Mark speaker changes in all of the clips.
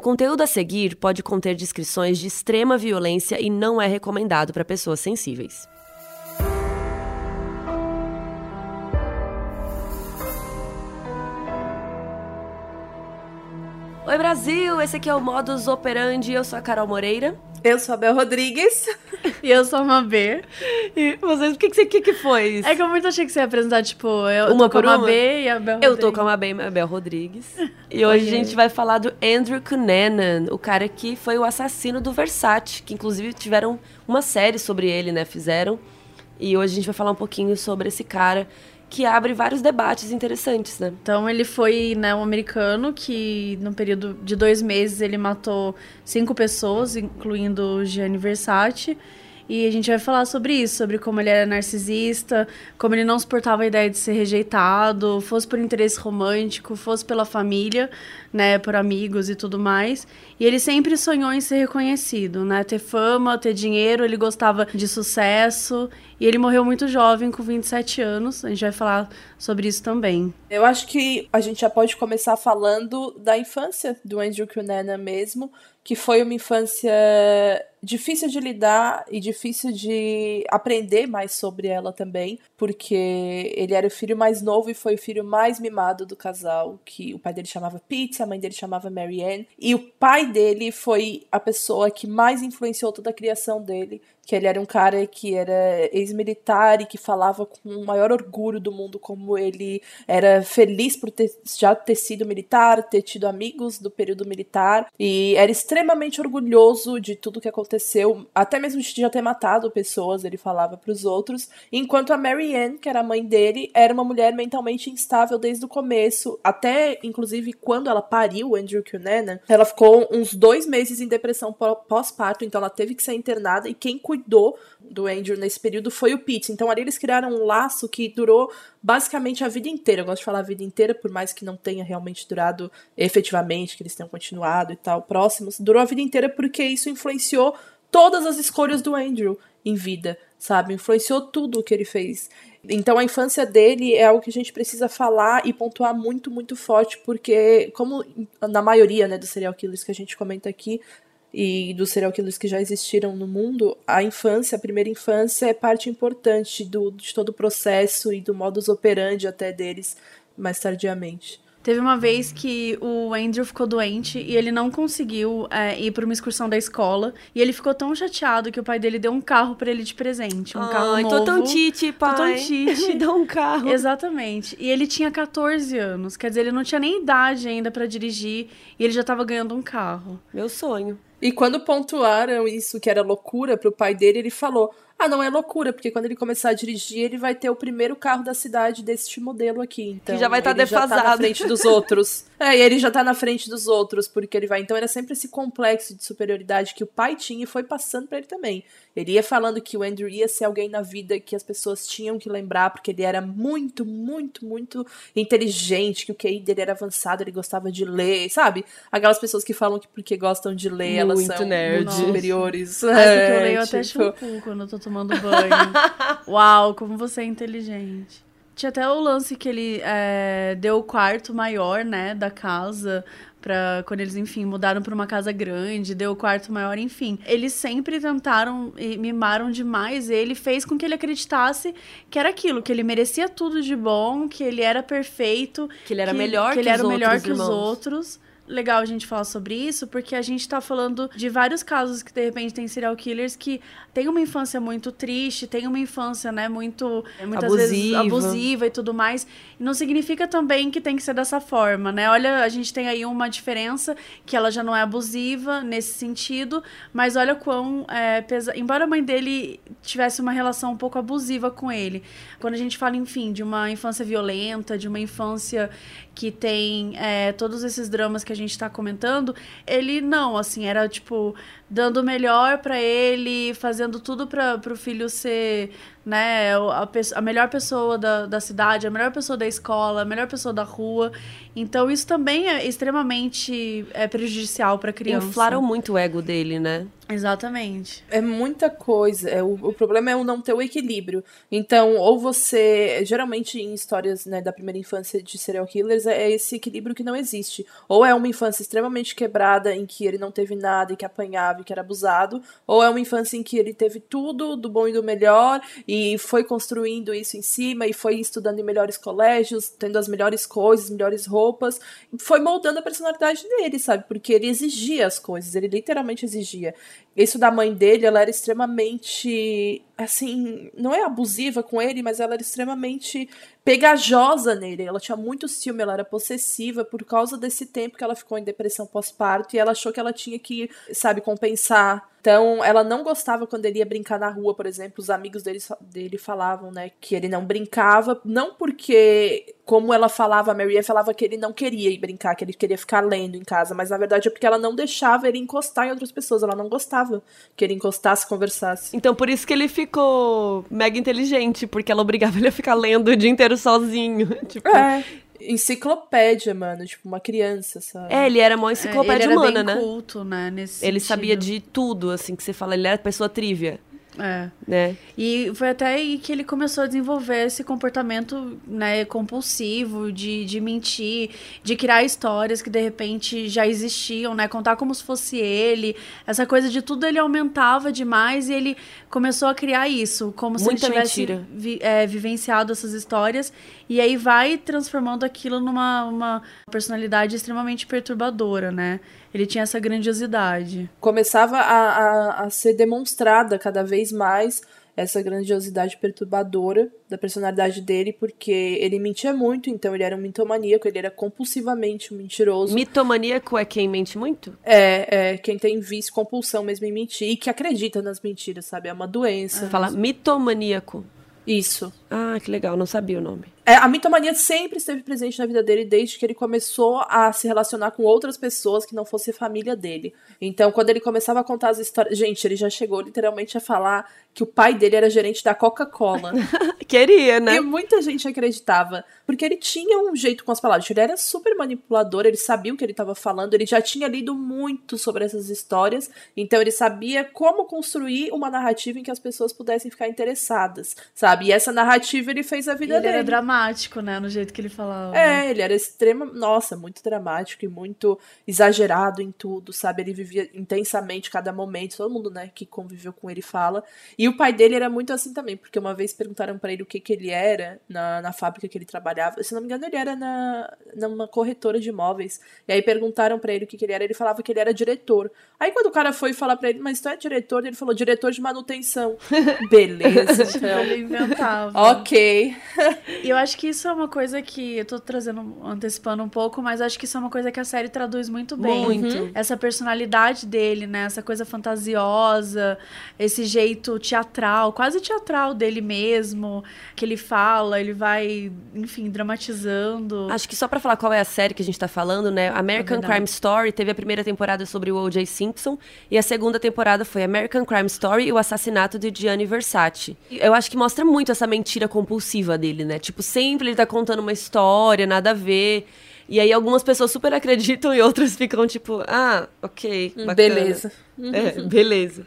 Speaker 1: O conteúdo a seguir pode conter descrições de extrema violência e não é recomendado para pessoas sensíveis. Oi Brasil, esse aqui é o Modus Operandi, eu sou a Carol Moreira.
Speaker 2: Eu sou a Bel Rodrigues.
Speaker 3: e eu sou a Mabê.
Speaker 1: E vocês, o que, que, que, que foi isso?
Speaker 3: É que eu muito achei que você ia apresentar, tipo, eu uma tô com a Mabê e a Bel
Speaker 1: Eu tô com a Mabê e a Bel Rodrigues. E hoje a gente vai falar do Andrew Cunanan, o cara que foi o assassino do Versace, que inclusive tiveram uma série sobre ele, né, fizeram. E hoje a gente vai falar um pouquinho sobre esse cara que abre vários debates interessantes, né?
Speaker 3: Então ele foi né, um americano que no período de dois meses ele matou cinco pessoas, incluindo Gianni Versace. E a gente vai falar sobre isso, sobre como ele era narcisista, como ele não suportava a ideia de ser rejeitado, fosse por interesse romântico, fosse pela família, né, por amigos e tudo mais. E ele sempre sonhou em ser reconhecido, né, ter fama, ter dinheiro, ele gostava de sucesso. E ele morreu muito jovem, com 27 anos. A gente vai falar sobre isso também.
Speaker 2: Eu acho que a gente já pode começar falando da infância do Andrew Cunanan mesmo, que foi uma infância difícil de lidar e difícil de aprender mais sobre ela também, porque ele era o filho mais novo e foi o filho mais mimado do casal, que o pai dele chamava Pete, a mãe dele chamava Marianne, e o pai dele foi a pessoa que mais influenciou toda a criação dele, que ele era um cara que era ex-militar e que falava com o maior orgulho do mundo como ele era feliz por ter, já ter sido militar, ter tido amigos do período militar. E era extremamente orgulhoso de tudo que aconteceu, até mesmo de já ter matado pessoas, ele falava para os outros, enquanto a Mary Ann, que era a mãe dele, era uma mulher mentalmente instável desde o começo, até inclusive quando ela pariu o Andrew Cunanan, ela ficou uns dois meses em depressão pós-parto, então ela teve que ser internada e quem cuidou do Andrew nesse período foi o Pete. Então ali eles criaram um laço que durou basicamente a vida inteira. Eu gosto de falar a vida inteira, por mais que não tenha realmente durado efetivamente, que eles tenham continuado e tal, próximos. Durou a vida inteira porque isso influenciou todas as escolhas do Andrew em vida, sabe? Influenciou tudo o que ele fez. Então a infância dele é algo que a gente precisa falar e pontuar muito, muito forte, porque, como na maioria né, dos serial killers que a gente comenta aqui, e dos serial killers que já existiram no mundo, a infância, a primeira infância é parte importante do, de todo o processo e do modus operandi até deles mais tardiamente.
Speaker 3: Teve uma vez que o Andrew ficou doente e ele não conseguiu é, ir para uma excursão da escola. E ele ficou tão chateado que o pai dele deu um carro para ele de presente. Um Ai, carro novo.
Speaker 1: tô tão tite, pai. Tô
Speaker 3: tão tite.
Speaker 1: Me dá um carro.
Speaker 3: Exatamente. E ele tinha 14 anos. Quer dizer, ele não tinha nem idade ainda para dirigir. E ele já tava ganhando um carro.
Speaker 1: Meu sonho.
Speaker 2: E quando pontuaram isso, que era loucura, pro pai dele, ele falou: ah, não é loucura, porque quando ele começar a dirigir, ele vai ter o primeiro carro da cidade deste modelo aqui. Então,
Speaker 1: que já vai estar tá defasado.
Speaker 2: Já tá na frente dos outros. é, e ele já tá na frente dos outros, porque ele vai. Então era sempre esse complexo de superioridade que o pai tinha e foi passando para ele também. Ele ia falando que o Andrew ia ser alguém na vida que as pessoas tinham que lembrar, porque ele era muito, muito, muito inteligente, que o QI dele era avançado, ele gostava de ler, sabe? Aquelas pessoas que falam que porque gostam de ler, muito elas são nerd. superiores.
Speaker 3: Mas é, porque eu leio tipo... até shampoo quando eu tô tomando banho. Uau, como você é inteligente. Tinha até o lance que ele é, deu o quarto maior, né, da casa para quando eles, enfim, mudaram para uma casa grande, deu o quarto maior, enfim. Eles sempre tentaram e mimaram demais ele, fez com que ele acreditasse que era aquilo, que ele merecia tudo de bom, que ele era perfeito,
Speaker 1: que ele era que, melhor que,
Speaker 3: que ele era
Speaker 1: melhor
Speaker 3: que os outros legal a gente falar sobre isso, porque a gente tá falando de vários casos que de repente tem serial killers que têm uma infância muito triste, tem uma infância, né, muito muitas abusiva. vezes abusiva e tudo mais. E não significa também que tem que ser dessa forma, né? Olha, a gente tem aí uma diferença que ela já não é abusiva nesse sentido, mas olha quão é, pesa... embora a mãe dele tivesse uma relação um pouco abusiva com ele. Quando a gente fala, enfim, de uma infância violenta, de uma infância que tem é, todos esses dramas que a gente tá comentando, ele não, assim, era tipo dando o melhor para ele, fazendo tudo para o filho ser, né, a, a melhor pessoa da, da cidade, a melhor pessoa da escola, a melhor pessoa da rua. Então isso também é extremamente é, prejudicial para criança.
Speaker 1: Inflaram muito o ego dele, né?
Speaker 3: Exatamente.
Speaker 2: É muita coisa. É, o, o problema é o não ter o equilíbrio. Então, ou você. Geralmente em histórias né, da primeira infância de serial killers, é esse equilíbrio que não existe. Ou é uma infância extremamente quebrada, em que ele não teve nada e que apanhava que era abusado, ou é uma infância em que ele teve tudo do bom e do melhor e foi construindo isso em cima e foi estudando em melhores colégios, tendo as melhores coisas, melhores roupas, foi moldando a personalidade dele, sabe? Porque ele exigia as coisas, ele literalmente exigia. Isso da mãe dele, ela era extremamente, assim, não é abusiva com ele, mas ela era extremamente pegajosa nele. Ela tinha muito ciúme, ela era possessiva por causa desse tempo que ela ficou em depressão pós-parto e ela achou que ela tinha que, sabe, compensar. Então, ela não gostava quando ele ia brincar na rua, por exemplo. Os amigos dele, dele falavam, né, que ele não brincava, não porque, como ela falava, a Maria falava que ele não queria ir brincar, que ele queria ficar lendo em casa, mas na verdade é porque ela não deixava ele encostar em outras pessoas, ela não gostava que ele encostasse, conversasse.
Speaker 1: Então, por isso que ele ficou mega inteligente, porque ela obrigava ele a ficar lendo o dia inteiro sozinho. tipo,
Speaker 2: é. Enciclopédia, mano, tipo uma criança, sabe?
Speaker 1: É, ele era uma enciclopédia
Speaker 3: é, ele
Speaker 1: humana,
Speaker 3: era
Speaker 1: né?
Speaker 3: culto, né? Nesse
Speaker 1: ele
Speaker 3: sentido.
Speaker 1: sabia de tudo, assim, que você fala, ele era pessoa trívia.
Speaker 3: É.
Speaker 1: Né?
Speaker 3: E foi até aí que ele começou a desenvolver esse comportamento né, compulsivo de, de mentir, de criar histórias que de repente já existiam, né? Contar como se fosse ele. Essa coisa de tudo ele aumentava demais e ele começou a criar isso, como
Speaker 1: Muita
Speaker 3: se ele tivesse vi, é, vivenciado essas histórias. E aí vai transformando aquilo numa uma personalidade extremamente perturbadora, né? Ele tinha essa grandiosidade.
Speaker 2: Começava a, a, a ser demonstrada cada vez mais essa grandiosidade perturbadora da personalidade dele, porque ele mentia muito, então ele era um mitomaníaco, ele era compulsivamente um mentiroso.
Speaker 1: Mitomaníaco é quem mente muito?
Speaker 2: É, é quem tem vício, compulsão mesmo em mentir e que acredita nas mentiras, sabe? É uma doença.
Speaker 1: Fala mitomaníaco.
Speaker 2: Isso.
Speaker 1: Ah, que legal, não sabia o nome.
Speaker 2: É, a mitomania sempre esteve presente na vida dele desde que ele começou a se relacionar com outras pessoas que não fosse família dele. Então, quando ele começava a contar as histórias. Gente, ele já chegou literalmente a falar que o pai dele era gerente da Coca-Cola.
Speaker 1: Queria, né?
Speaker 2: E muita gente acreditava. Porque ele tinha um jeito com as palavras. Ele era super manipulador, ele sabia o que ele estava falando, ele já tinha lido muito sobre essas histórias. Então, ele sabia como construir uma narrativa em que as pessoas pudessem ficar interessadas, sabe? E essa narrativa ele fez a vida
Speaker 3: ele
Speaker 2: dele.
Speaker 3: Era dramático, né? No jeito que ele falava.
Speaker 2: É, ele era extrema. Nossa, muito dramático e muito exagerado em tudo, sabe? Ele vivia intensamente cada momento. Todo mundo, né, que conviveu com ele fala. E o pai dele era muito assim também, porque uma vez perguntaram para ele o que, que ele era na, na fábrica que ele trabalhava. Se não me engano, ele era na, numa corretora de imóveis. E aí perguntaram para ele o que, que ele era. Ele falava que ele era diretor. Aí quando o cara foi falar para ele, mas tu é diretor? Ele falou, diretor de manutenção. Beleza, então.
Speaker 3: ele inventava.
Speaker 2: Ok.
Speaker 3: E eu acho que isso é uma coisa que eu tô trazendo, antecipando um pouco, mas acho que isso é uma coisa que a série traduz muito bem.
Speaker 1: Muito.
Speaker 3: Essa personalidade dele, né? Essa coisa fantasiosa, esse jeito teatral, quase teatral dele mesmo, que ele fala, ele vai, enfim, dramatizando.
Speaker 1: Acho que só pra falar qual é a série que a gente tá falando, né? American
Speaker 3: verdade.
Speaker 1: Crime Story teve a primeira temporada sobre o O.J. Simpson e a segunda temporada foi American Crime Story e o assassinato de Gianni Versace. Eu acho que mostra muito essa mentira compulsiva dele, né? Tipo, sempre ele tá contando uma história, nada a ver. E aí algumas pessoas super acreditam e outras ficam tipo, ah, ok, bacana.
Speaker 2: Beleza.
Speaker 1: É, beleza.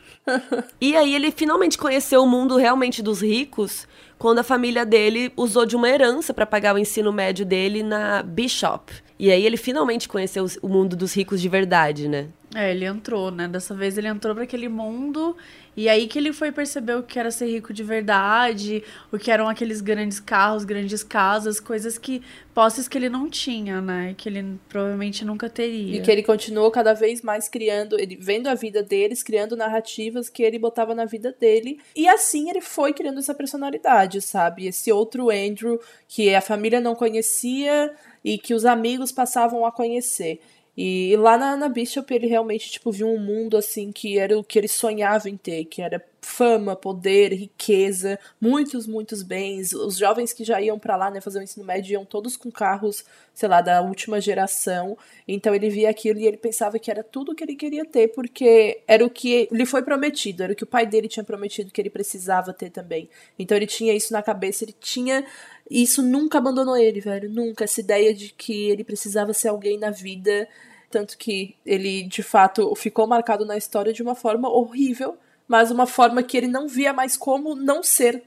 Speaker 1: e aí ele finalmente conheceu o mundo realmente dos ricos quando a família dele usou de uma herança para pagar o ensino médio dele na Bishop. E aí ele finalmente conheceu o mundo dos ricos de verdade, né?
Speaker 3: É, ele entrou, né? Dessa vez ele entrou para aquele mundo e aí que ele foi perceber o que era ser rico de verdade, o que eram aqueles grandes carros, grandes casas, coisas que posses que ele não tinha, né? Que ele provavelmente nunca teria.
Speaker 2: E que ele continuou cada vez mais criando, ele vendo a vida deles, criando narrativas que ele botava na vida dele. E assim ele foi criando essa personalidade, sabe? Esse outro Andrew que a família não conhecia e que os amigos passavam a conhecer. E lá na, na Bishop ele realmente, tipo, viu um mundo, assim, que era o que ele sonhava em ter, que era fama, poder, riqueza, muitos, muitos bens. Os jovens que já iam para lá, né, fazer o ensino médio, iam todos com carros, sei lá, da última geração. Então ele via aquilo e ele pensava que era tudo que ele queria ter, porque era o que lhe foi prometido, era o que o pai dele tinha prometido que ele precisava ter também. Então ele tinha isso na cabeça, ele tinha isso nunca abandonou ele, velho. Nunca. Essa ideia de que ele precisava ser alguém na vida tanto que ele de fato ficou marcado na história de uma forma horrível, mas uma forma que ele não via mais como não ser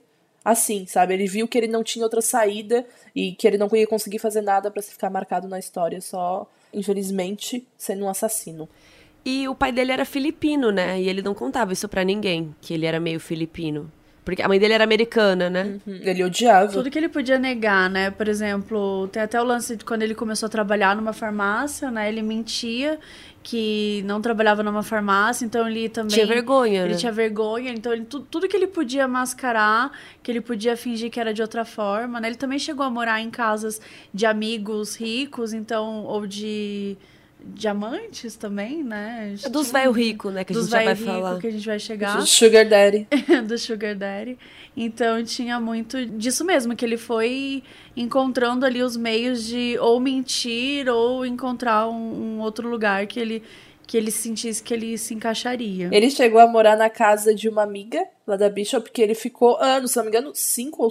Speaker 2: assim, sabe? Ele viu que ele não tinha outra saída e que ele não ia conseguir fazer nada para ficar marcado na história, só, infelizmente, sendo um assassino.
Speaker 1: E o pai dele era filipino, né? E ele não contava isso para ninguém, que ele era meio filipino. Porque a mãe dele era americana, né?
Speaker 2: Uhum. Ele odiava.
Speaker 3: Tudo que ele podia negar, né? Por exemplo, tem até o lance de quando ele começou a trabalhar numa farmácia, né? Ele mentia que não trabalhava numa farmácia, então ele também...
Speaker 1: Tinha vergonha,
Speaker 3: Ele
Speaker 1: né?
Speaker 3: tinha vergonha, então ele, tudo, tudo que ele podia mascarar, que ele podia fingir que era de outra forma, né? Ele também chegou a morar em casas de amigos ricos, então, ou de diamantes também, né?
Speaker 1: É dos velho rico, né? Que a gente já vai falar.
Speaker 3: que a gente vai chegar.
Speaker 2: Do Sugar Daddy.
Speaker 3: do Sugar Daddy. Então tinha muito disso mesmo, que ele foi encontrando ali os meios de ou mentir ou encontrar um, um outro lugar que ele que ele sentisse que ele se encaixaria.
Speaker 2: Ele chegou a morar na casa de uma amiga lá da Bishop, que ele ficou anos, se não me engano, cinco ou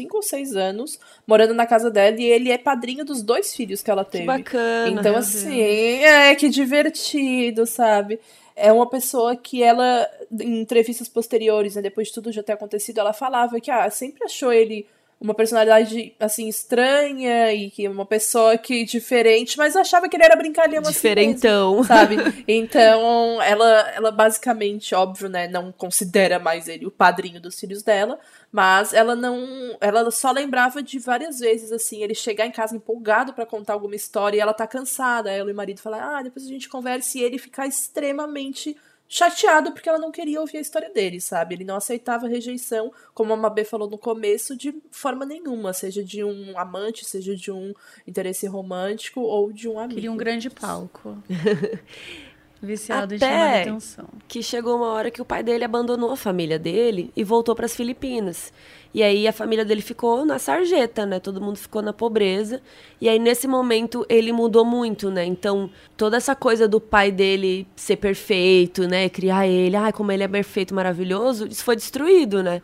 Speaker 2: cinco ou seis anos morando na casa dela e ele é padrinho dos dois filhos que ela teve.
Speaker 1: Que bacana.
Speaker 2: Então, assim, é que divertido, sabe? É uma pessoa que ela, em entrevistas posteriores, né, depois de tudo já ter acontecido, ela falava que ah, sempre achou ele uma personalidade assim estranha e que uma pessoa que diferente, mas achava que ele era brincalhão
Speaker 1: Diferentão,
Speaker 2: assim mesmo, sabe? Então, ela ela basicamente, óbvio, né, não considera mais ele o padrinho dos filhos dela, mas ela não, ela só lembrava de várias vezes assim, ele chegar em casa empolgado para contar alguma história e ela tá cansada, ela e o marido falar: "Ah, depois a gente conversa" e ele ficar extremamente chateado porque ela não queria ouvir a história dele, sabe? Ele não aceitava rejeição, como a Mabê falou no começo, de forma nenhuma, seja de um amante, seja de um interesse romântico ou de um amigo.
Speaker 3: Queria um grande palco. Viciado
Speaker 1: Até
Speaker 3: em chamar atenção.
Speaker 1: Que chegou uma hora que o pai dele abandonou a família dele e voltou para as Filipinas. E aí a família dele ficou na sarjeta, né? Todo mundo ficou na pobreza. E aí nesse momento ele mudou muito, né? Então toda essa coisa do pai dele ser perfeito, né? Criar ele, ai, como ele é perfeito, maravilhoso, isso foi destruído, né?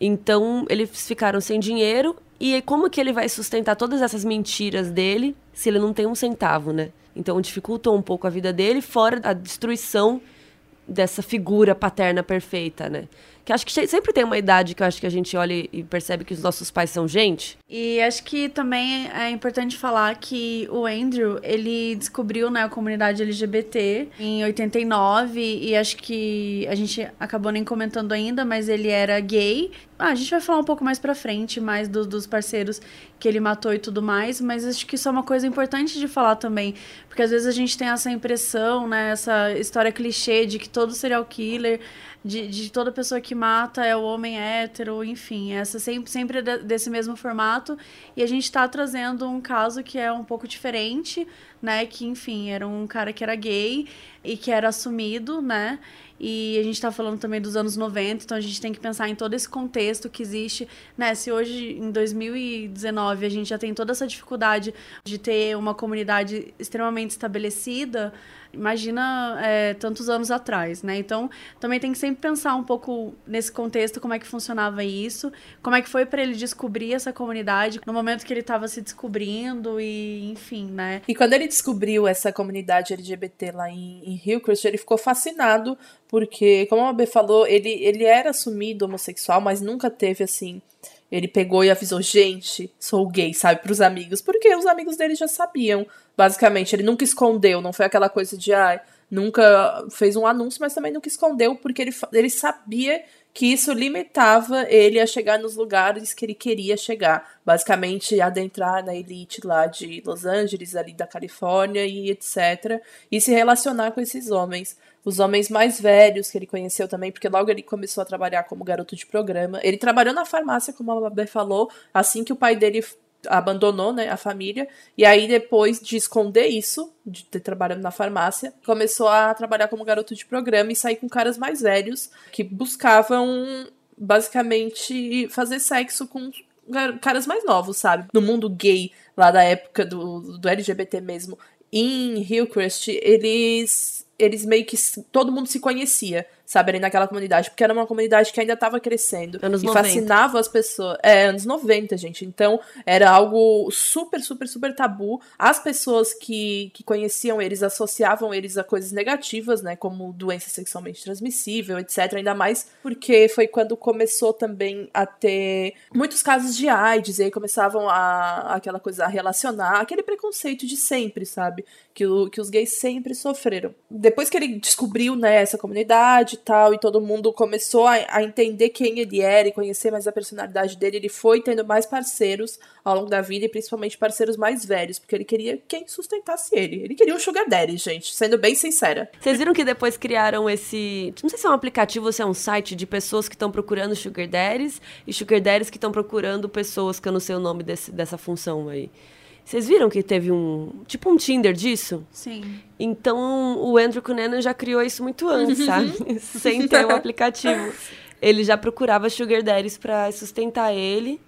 Speaker 1: Então eles ficaram sem dinheiro e como que ele vai sustentar todas essas mentiras dele se ele não tem um centavo, né? Então dificultou um pouco a vida dele, fora a destruição dessa figura paterna perfeita, né? Que acho que sempre tem uma idade que eu acho que a gente olha e percebe que os nossos pais são gente.
Speaker 3: E acho que também é importante falar que o Andrew, ele descobriu né, a comunidade LGBT em 89 e acho que a gente acabou nem comentando ainda, mas ele era gay. Ah, a gente vai falar um pouco mais pra frente, mais do, dos parceiros que ele matou e tudo mais, mas acho que isso é uma coisa importante de falar também, porque às vezes a gente tem essa impressão, né, essa história clichê de que todo serial killer de, de toda pessoa que mata é o homem hétero, enfim, essa sempre, sempre desse mesmo formato. E a gente está trazendo um caso que é um pouco diferente, né? Que, enfim, era um cara que era gay e que era assumido, né? E a gente está falando também dos anos 90, então a gente tem que pensar em todo esse contexto que existe, né? Se hoje, em 2019, a gente já tem toda essa dificuldade de ter uma comunidade extremamente estabelecida, imagina é, tantos anos atrás, né? Então, também tem que sempre pensar um pouco nesse contexto, como é que funcionava isso, como é que foi para ele descobrir essa comunidade no momento que ele estava se descobrindo e, enfim, né?
Speaker 2: E quando ele descobriu essa comunidade LGBT lá em, em Hillcrest, ele ficou fascinado porque, como a B falou, ele, ele era assumido homossexual, mas nunca teve assim ele pegou e avisou, gente, sou gay, sabe, pros amigos. Porque os amigos dele já sabiam, basicamente. Ele nunca escondeu, não foi aquela coisa de, ai, ah, nunca fez um anúncio, mas também nunca escondeu, porque ele, ele sabia que isso limitava ele a chegar nos lugares que ele queria chegar. Basicamente, adentrar na elite lá de Los Angeles, ali da Califórnia e etc. E se relacionar com esses homens os homens mais velhos que ele conheceu também, porque logo ele começou a trabalhar como garoto de programa. Ele trabalhou na farmácia, como a Babé falou, assim que o pai dele abandonou né, a família. E aí, depois de esconder isso, de ter trabalhado na farmácia, começou a trabalhar como garoto de programa e sair com caras mais velhos que buscavam basicamente fazer sexo com caras mais novos, sabe? No mundo gay, lá da época do, do LGBT mesmo, em Hillcrest, eles eles meio que todo mundo se conhecia. Sabe, ali naquela comunidade, porque era uma comunidade que ainda estava crescendo.
Speaker 1: Anos
Speaker 2: e
Speaker 1: 90.
Speaker 2: fascinava as pessoas. É, anos 90, gente. Então, era algo super, super, super tabu. As pessoas que, que conheciam eles associavam eles a coisas negativas, né, como doença sexualmente transmissível, etc. Ainda mais porque foi quando começou também a ter muitos casos de AIDS, e aí começavam a aquela coisa a relacionar, aquele preconceito de sempre, sabe? Que, o, que os gays sempre sofreram. Depois que ele descobriu, né, essa comunidade e tal, e todo mundo começou a, a entender quem ele era e conhecer mais a personalidade dele, ele foi tendo mais parceiros ao longo da vida, e principalmente parceiros mais velhos, porque ele queria quem sustentasse ele. Ele queria um sugar daddy, gente, sendo bem sincera.
Speaker 1: Vocês viram que depois criaram esse. Não sei se é um aplicativo ou se é um site de pessoas que estão procurando sugar daddies e sugar daddies que estão procurando pessoas que eu não sei o nome desse, dessa função aí. Vocês viram que teve um. Tipo um Tinder disso?
Speaker 3: Sim.
Speaker 1: Então o Andrew Cunanan já criou isso muito antes, sabe? Sem ter o aplicativo. Ele já procurava sugar daddies pra sustentar ele.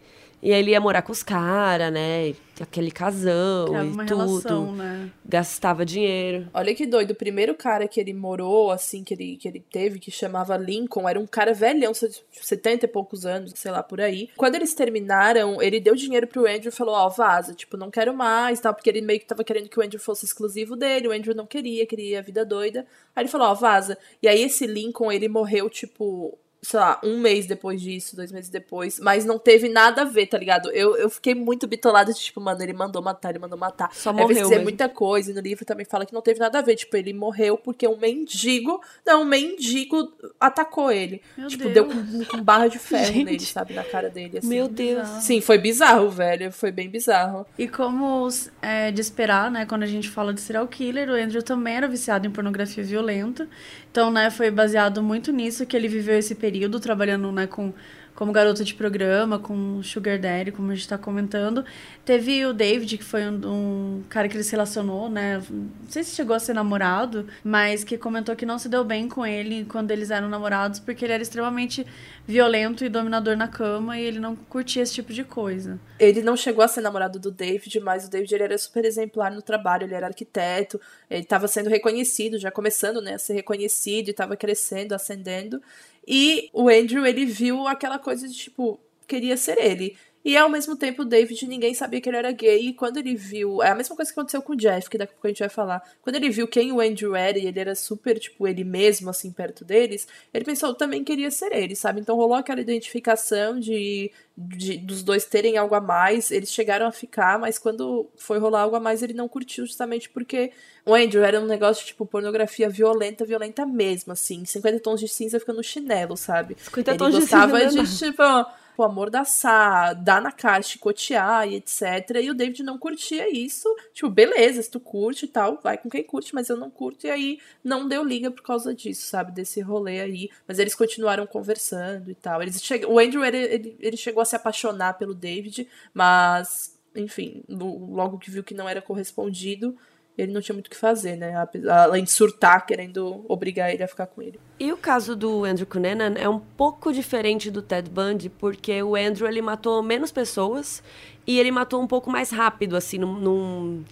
Speaker 1: E aí ele ia morar com os caras, né? Aquele casão
Speaker 3: Criava
Speaker 1: e
Speaker 3: uma
Speaker 1: tudo.
Speaker 3: relação, né?
Speaker 1: Gastava dinheiro.
Speaker 2: Olha que doido, o primeiro cara que ele morou, assim, que ele, que ele teve, que chamava Lincoln, era um cara velhão, 70 e poucos anos, sei lá, por aí. Quando eles terminaram, ele deu dinheiro pro Andrew e falou, ó, vaza, tipo, não quero mais, tal, porque ele meio que tava querendo que o Andrew fosse exclusivo dele, o Andrew não queria, queria a vida doida. Aí ele falou, ó, vaza. E aí esse Lincoln, ele morreu, tipo, sei lá, um mês depois disso, dois meses depois, mas não teve nada a ver, tá ligado? Eu, eu fiquei muito bitolada de, tipo, mano, ele mandou matar, ele mandou matar.
Speaker 1: Só
Speaker 2: Aí
Speaker 1: morreu
Speaker 2: vai dizer
Speaker 1: mesmo.
Speaker 2: muita coisa, e no livro também fala que não teve nada a ver, tipo, ele morreu porque um mendigo, não, um mendigo atacou ele.
Speaker 3: Meu
Speaker 2: tipo,
Speaker 3: Deus.
Speaker 2: deu com, com barra de ferro
Speaker 1: Gente.
Speaker 2: nele, sabe, na cara dele, assim.
Speaker 1: Meu Deus.
Speaker 2: Sim, foi bizarro, velho, foi bem bizarro.
Speaker 3: E como é, de esperar, né, quando a gente fala de serial killer, o Andrew também era viciado em pornografia violenta. Então, né, foi baseado muito nisso que ele viveu esse período trabalhando, né, com como garota de programa, com Sugar Daddy, como a gente tá comentando. Teve o David, que foi um, um cara que ele se relacionou, né? Não sei se chegou a ser namorado, mas que comentou que não se deu bem com ele quando eles eram namorados, porque ele era extremamente violento e dominador na cama e ele não curtia esse tipo de coisa.
Speaker 2: Ele não chegou a ser namorado do David, mas o David ele era super exemplar no trabalho, ele era arquiteto, ele estava sendo reconhecido, já começando né, a ser reconhecido, estava crescendo, ascendendo. E o Andrew, ele viu aquela coisa de tipo, queria ser ele. E ao mesmo tempo, o David, ninguém sabia que ele era gay. E quando ele viu. É a mesma coisa que aconteceu com o Jeff, que daqui a pouco a gente vai falar. Quando ele viu quem o Andrew era e ele era super, tipo, ele mesmo, assim, perto deles, ele pensou, também queria ser ele, sabe? Então rolou aquela identificação de, de dos dois terem algo a mais. Eles chegaram a ficar, mas quando foi rolar algo a mais, ele não curtiu, justamente porque o Andrew era um negócio, tipo, pornografia violenta, violenta mesmo, assim. 50 tons de cinza ficando no chinelo, sabe?
Speaker 1: 50
Speaker 2: ele
Speaker 1: tons de
Speaker 2: gostava
Speaker 1: cinza,
Speaker 2: de,
Speaker 1: né?
Speaker 2: tipo, o amordaçar, dar na cara, chicotear e etc. E o David não curtia isso. Tipo, beleza, se tu curte e tal, vai com quem curte, mas eu não curto. E aí não deu liga por causa disso, sabe? Desse rolê aí. Mas eles continuaram conversando e tal. Eles che... O Andrew, ele, ele, ele chegou a se apaixonar pelo David, mas, enfim, lo- logo que viu que não era correspondido. Ele não tinha muito o que fazer, né? Além de surtar, querendo obrigar ele a ficar com ele.
Speaker 1: E o caso do Andrew Cunanan é um pouco diferente do Ted Bundy, porque o Andrew ele matou menos pessoas e ele matou um pouco mais rápido, assim, num, num-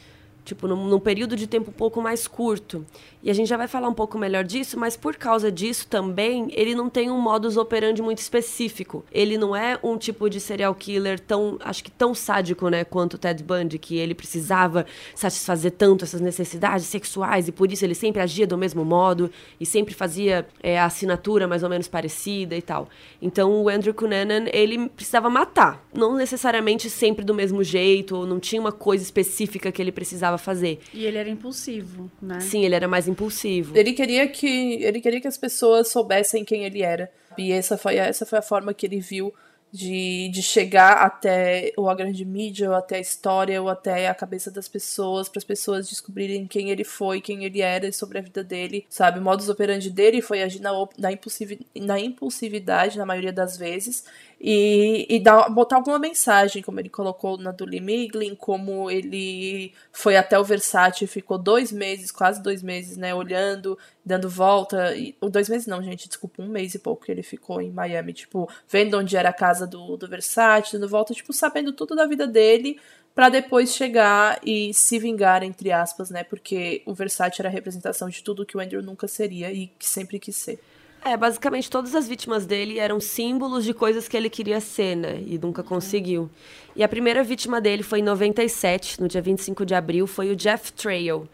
Speaker 1: tipo num, num período de tempo um pouco mais curto. E a gente já vai falar um pouco melhor disso, mas por causa disso também ele não tem um modus operandi muito específico. Ele não é um tipo de serial killer tão, acho que tão sádico, né, quanto o Ted Bundy, que ele precisava satisfazer tanto essas necessidades sexuais e por isso ele sempre agia do mesmo modo e sempre fazia é, a assinatura mais ou menos parecida e tal. Então o Andrew Cunanan, ele precisava matar, não necessariamente sempre do mesmo jeito, ou não tinha uma coisa específica que ele precisava fazer.
Speaker 3: E ele era impulsivo, né?
Speaker 1: Sim, ele era mais impulsivo.
Speaker 2: Ele queria que ele queria que as pessoas soubessem quem ele era. E essa foi, essa foi a forma que ele viu de, de chegar até ou a grande mídia, ou até a história, ou até a cabeça das pessoas, para as pessoas descobrirem quem ele foi, quem ele era e sobre a vida dele, sabe? O modus operandi dele foi agir na, na, impulsivi- na impulsividade, na maioria das vezes, e, e dar, botar alguma mensagem, como ele colocou na do Lee Miglin, como ele foi até o Versace e ficou dois meses, quase dois meses, né, olhando, dando volta. E, dois meses não, gente, desculpa, um mês e pouco que ele ficou em Miami, tipo, vendo onde era a casa do, do Versace, dando volta, tipo, sabendo tudo da vida dele, pra depois chegar e se vingar, entre aspas, né, porque o Versace era a representação de tudo que o Andrew nunca seria e que sempre quis ser.
Speaker 1: É, basicamente todas as vítimas dele eram símbolos de coisas que ele queria ser, né? E nunca conseguiu. E a primeira vítima dele foi em 97, no dia 25 de abril, foi o Jeff Trail,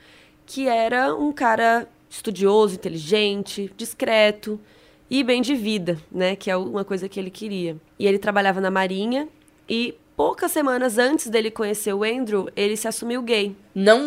Speaker 1: que era um cara estudioso, inteligente, discreto e bem de vida, né? Que é uma coisa que ele queria. E ele trabalhava na Marinha e poucas semanas antes dele conhecer o Andrew, ele se assumiu gay.
Speaker 2: Não,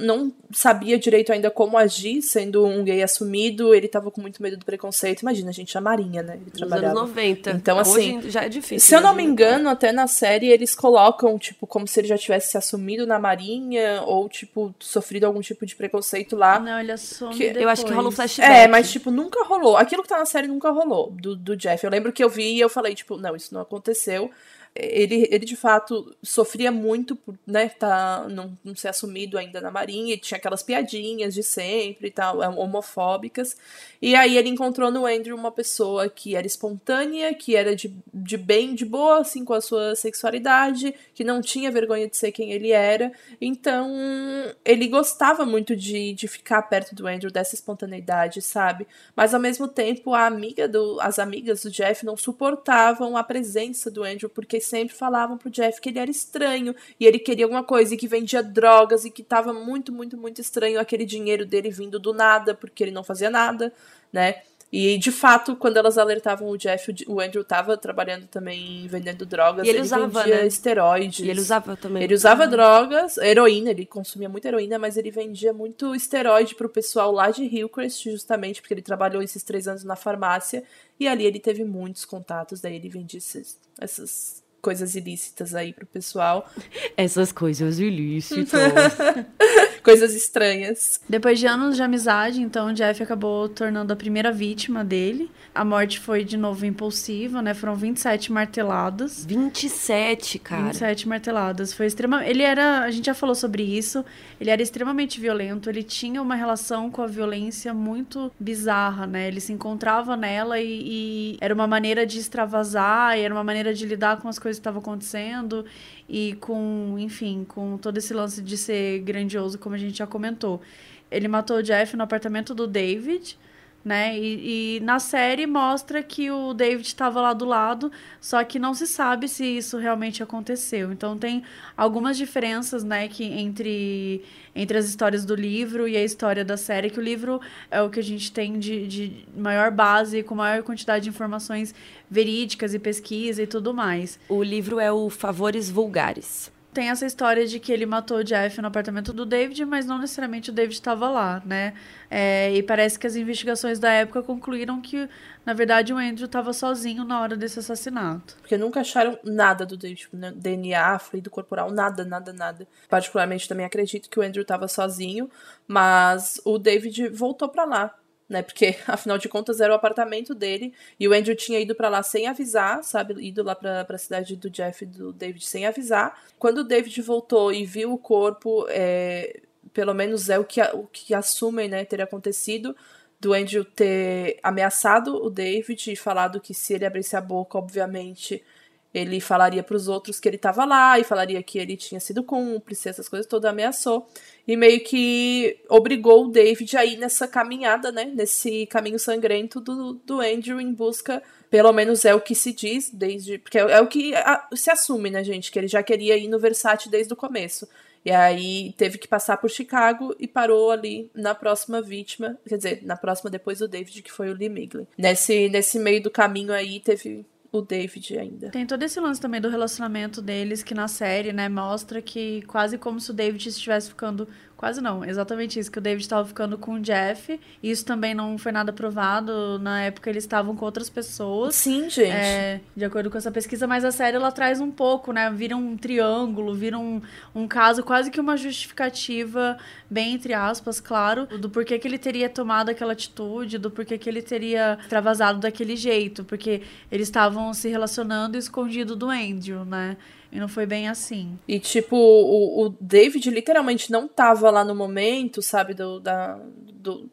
Speaker 2: não sabia direito ainda como agir, sendo um gay assumido, ele tava com muito medo do preconceito. Imagina, a gente, a Marinha, né? Ele
Speaker 1: Nos anos 90.
Speaker 2: Então, assim.
Speaker 1: Hoje já é difícil.
Speaker 2: Se eu não me engano, até na série eles colocam, tipo, como se ele já tivesse se assumido na Marinha, ou, tipo, sofrido algum tipo de preconceito lá.
Speaker 3: Não, ele assume.
Speaker 1: Que,
Speaker 3: depois.
Speaker 1: eu acho que rola um flashback.
Speaker 2: É, mas, tipo, nunca rolou. Aquilo que tá na série nunca rolou, do, do Jeff. Eu lembro que eu vi e eu falei, tipo, não, isso não aconteceu ele, ele de fato sofria muito por né, tá, não, não ser assumido ainda na Marinha, e tinha aquelas piadinhas de sempre e tal, é, homofóbicas. E aí ele encontrou no Andrew uma pessoa que era espontânea, que era de, de bem, de boa, assim, com a sua sexualidade, que não tinha vergonha de ser quem ele era. Então, ele gostava muito de, de ficar perto do Andrew, dessa espontaneidade, sabe? Mas ao mesmo tempo, a amiga do, as amigas do Jeff não suportavam a presença do Andrew, porque sempre falavam pro Jeff que ele era estranho e ele queria alguma coisa e que vendia drogas e que tava muito, muito, muito estranho aquele dinheiro dele vindo do nada, porque ele não fazia nada, né? E de fato, quando elas alertavam o Jeff, o Andrew tava trabalhando também vendendo drogas.
Speaker 1: E ele, ele usava,
Speaker 2: vendia
Speaker 1: né?
Speaker 2: esteroides.
Speaker 1: E ele usava também.
Speaker 2: Ele usava drogas, heroína, ele consumia muita heroína, mas ele vendia muito esteroide pro pessoal lá de Hillcrest, justamente porque ele trabalhou esses três anos na farmácia. E ali ele teve muitos contatos, daí ele vendia esses, essas coisas ilícitas aí pro pessoal.
Speaker 1: Essas coisas ilícitas.
Speaker 2: coisas estranhas.
Speaker 3: Depois de anos de amizade, então, o Jeff acabou tornando a primeira vítima dele. A morte foi de novo impulsiva, né? Foram 27 marteladas.
Speaker 1: 27, cara.
Speaker 3: 27 marteladas. Foi extremamente. Ele era. A gente já falou sobre isso. Ele era extremamente violento. Ele tinha uma relação com a violência muito bizarra, né? Ele se encontrava nela e, e era uma maneira de extravasar, era uma maneira de lidar com as coisas que estavam acontecendo e com, enfim, com todo esse lance de ser grandioso, como a gente já comentou. Ele matou o Jeff no apartamento do David, né? E, e na série mostra que o David estava lá do lado, só que não se sabe se isso realmente aconteceu. Então tem algumas diferenças, né, que entre entre as histórias do livro e a história da série, que o livro é o que a gente tem de, de maior base, com maior quantidade de informações verídicas e pesquisa e tudo mais.
Speaker 1: O livro é o Favores Vulgares
Speaker 3: tem essa história de que ele matou o Jeff no apartamento do David, mas não necessariamente o David estava lá, né? É, e parece que as investigações da época concluíram que, na verdade, o Andrew estava sozinho na hora desse assassinato.
Speaker 2: Porque nunca acharam nada do David, tipo, né? DNA, fluido corporal, nada, nada, nada. Particularmente também acredito que o Andrew estava sozinho, mas o David voltou para lá né? Porque afinal de contas era o apartamento dele e o Andrew tinha ido para lá sem avisar, sabe? Ido lá para a cidade do Jeff e do David sem avisar. Quando o David voltou e viu o corpo, é, pelo menos é o que, o que assumem, né, ter acontecido. Do Andrew ter ameaçado o David e falado que se ele abrisse a boca, obviamente, ele falaria para os outros que ele estava lá e falaria que ele tinha sido cúmplice, essas coisas todas ameaçou e meio que obrigou o David a ir nessa caminhada, né, nesse caminho sangrento do, do Andrew em busca, pelo menos é o que se diz desde, porque é, é o que a, se assume, né, gente, que ele já queria ir no Versace desde o começo. E aí teve que passar por Chicago e parou ali na próxima vítima, quer dizer, na próxima depois do David, que foi o Lee Migley. Nesse, nesse meio do caminho aí teve o David ainda.
Speaker 3: Tem todo esse lance também do relacionamento deles, que na série, né, mostra que quase como se o David estivesse ficando Quase não, exatamente isso, que o David estava ficando com o Jeff. Isso também não foi nada provado. Na época eles estavam com outras pessoas.
Speaker 2: Sim, gente.
Speaker 3: É, de acordo com essa pesquisa, mas a série ela traz um pouco, né? Vira um triângulo, vira um, um caso, quase que uma justificativa, bem entre aspas, claro, do porquê que ele teria tomado aquela atitude, do porquê que ele teria extravasado daquele jeito. Porque eles estavam se relacionando escondido do Andrew, né? E não foi bem assim.
Speaker 2: E, tipo, o, o David literalmente não tava lá no momento, sabe, do, da, do,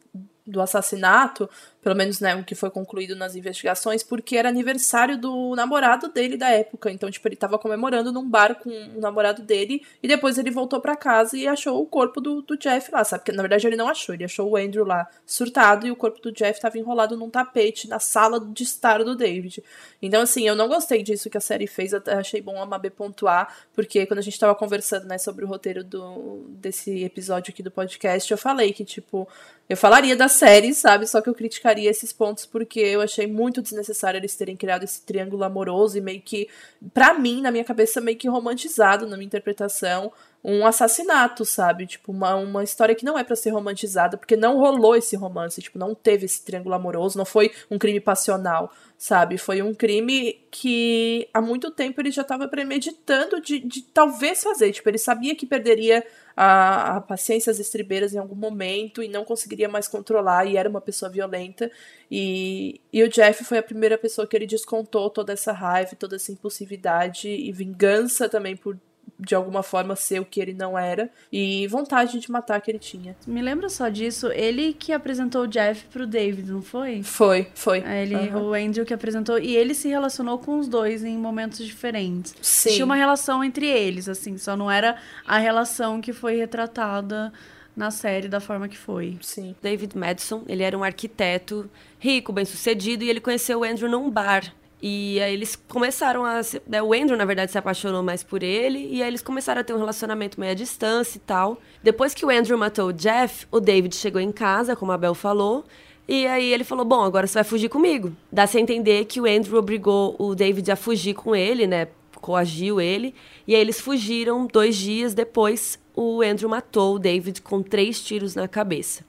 Speaker 2: do assassinato, pelo menos, né, o que foi concluído nas investigações, porque era aniversário do namorado dele da época. Então, tipo, ele tava comemorando num bar com o namorado dele e depois ele voltou para casa e achou o corpo do, do Jeff lá, sabe? Porque na verdade ele não achou, ele achou o Andrew lá surtado e o corpo do Jeff tava enrolado num tapete na sala de estar do David. Então, assim, eu não gostei disso que a série fez, achei bom a Mabê pontuar, porque quando a gente tava conversando, né, sobre o roteiro do, desse episódio aqui do podcast, eu falei que, tipo, eu falaria da série, sabe? Só que eu criticaria esses pontos porque eu achei muito desnecessário eles terem criado esse triângulo amoroso e meio que, pra mim, na minha cabeça, meio que romantizado na minha interpretação, um assassinato, sabe? Tipo, uma, uma história que não é para ser romantizada, porque não rolou esse romance, tipo, não teve esse triângulo amoroso, não foi um crime passional, sabe? Foi um crime que há muito tempo ele já estava premeditando de, de talvez fazer, tipo, ele sabia que perderia a, a paciência as estribeiras em algum momento e não conseguiria mais controlar e era uma pessoa violenta. E, e o Jeff foi a primeira pessoa que ele descontou toda essa raiva, toda essa impulsividade e vingança também por de alguma forma ser o que ele não era e vontade de matar que ele tinha.
Speaker 3: Me lembra só disso, ele que apresentou o Jeff pro David, não foi?
Speaker 2: Foi, foi.
Speaker 3: É, ele, uhum. o Andrew que apresentou e ele se relacionou com os dois em momentos diferentes.
Speaker 2: Sim.
Speaker 3: Tinha uma relação entre eles, assim, só não era a relação que foi retratada na série da forma que foi.
Speaker 2: Sim.
Speaker 1: David Madison, ele era um arquiteto rico, bem-sucedido e ele conheceu o Andrew num bar. E aí eles começaram a. Se, né, o Andrew, na verdade, se apaixonou mais por ele. E aí eles começaram a ter um relacionamento meio à distância e tal. Depois que o Andrew matou o Jeff, o David chegou em casa, como a Bel falou. E aí ele falou: Bom, agora você vai fugir comigo. Dá-se a entender que o Andrew obrigou o David a fugir com ele, né? Coagiu ele. E aí eles fugiram dois dias depois. O Andrew matou o David com três tiros na cabeça.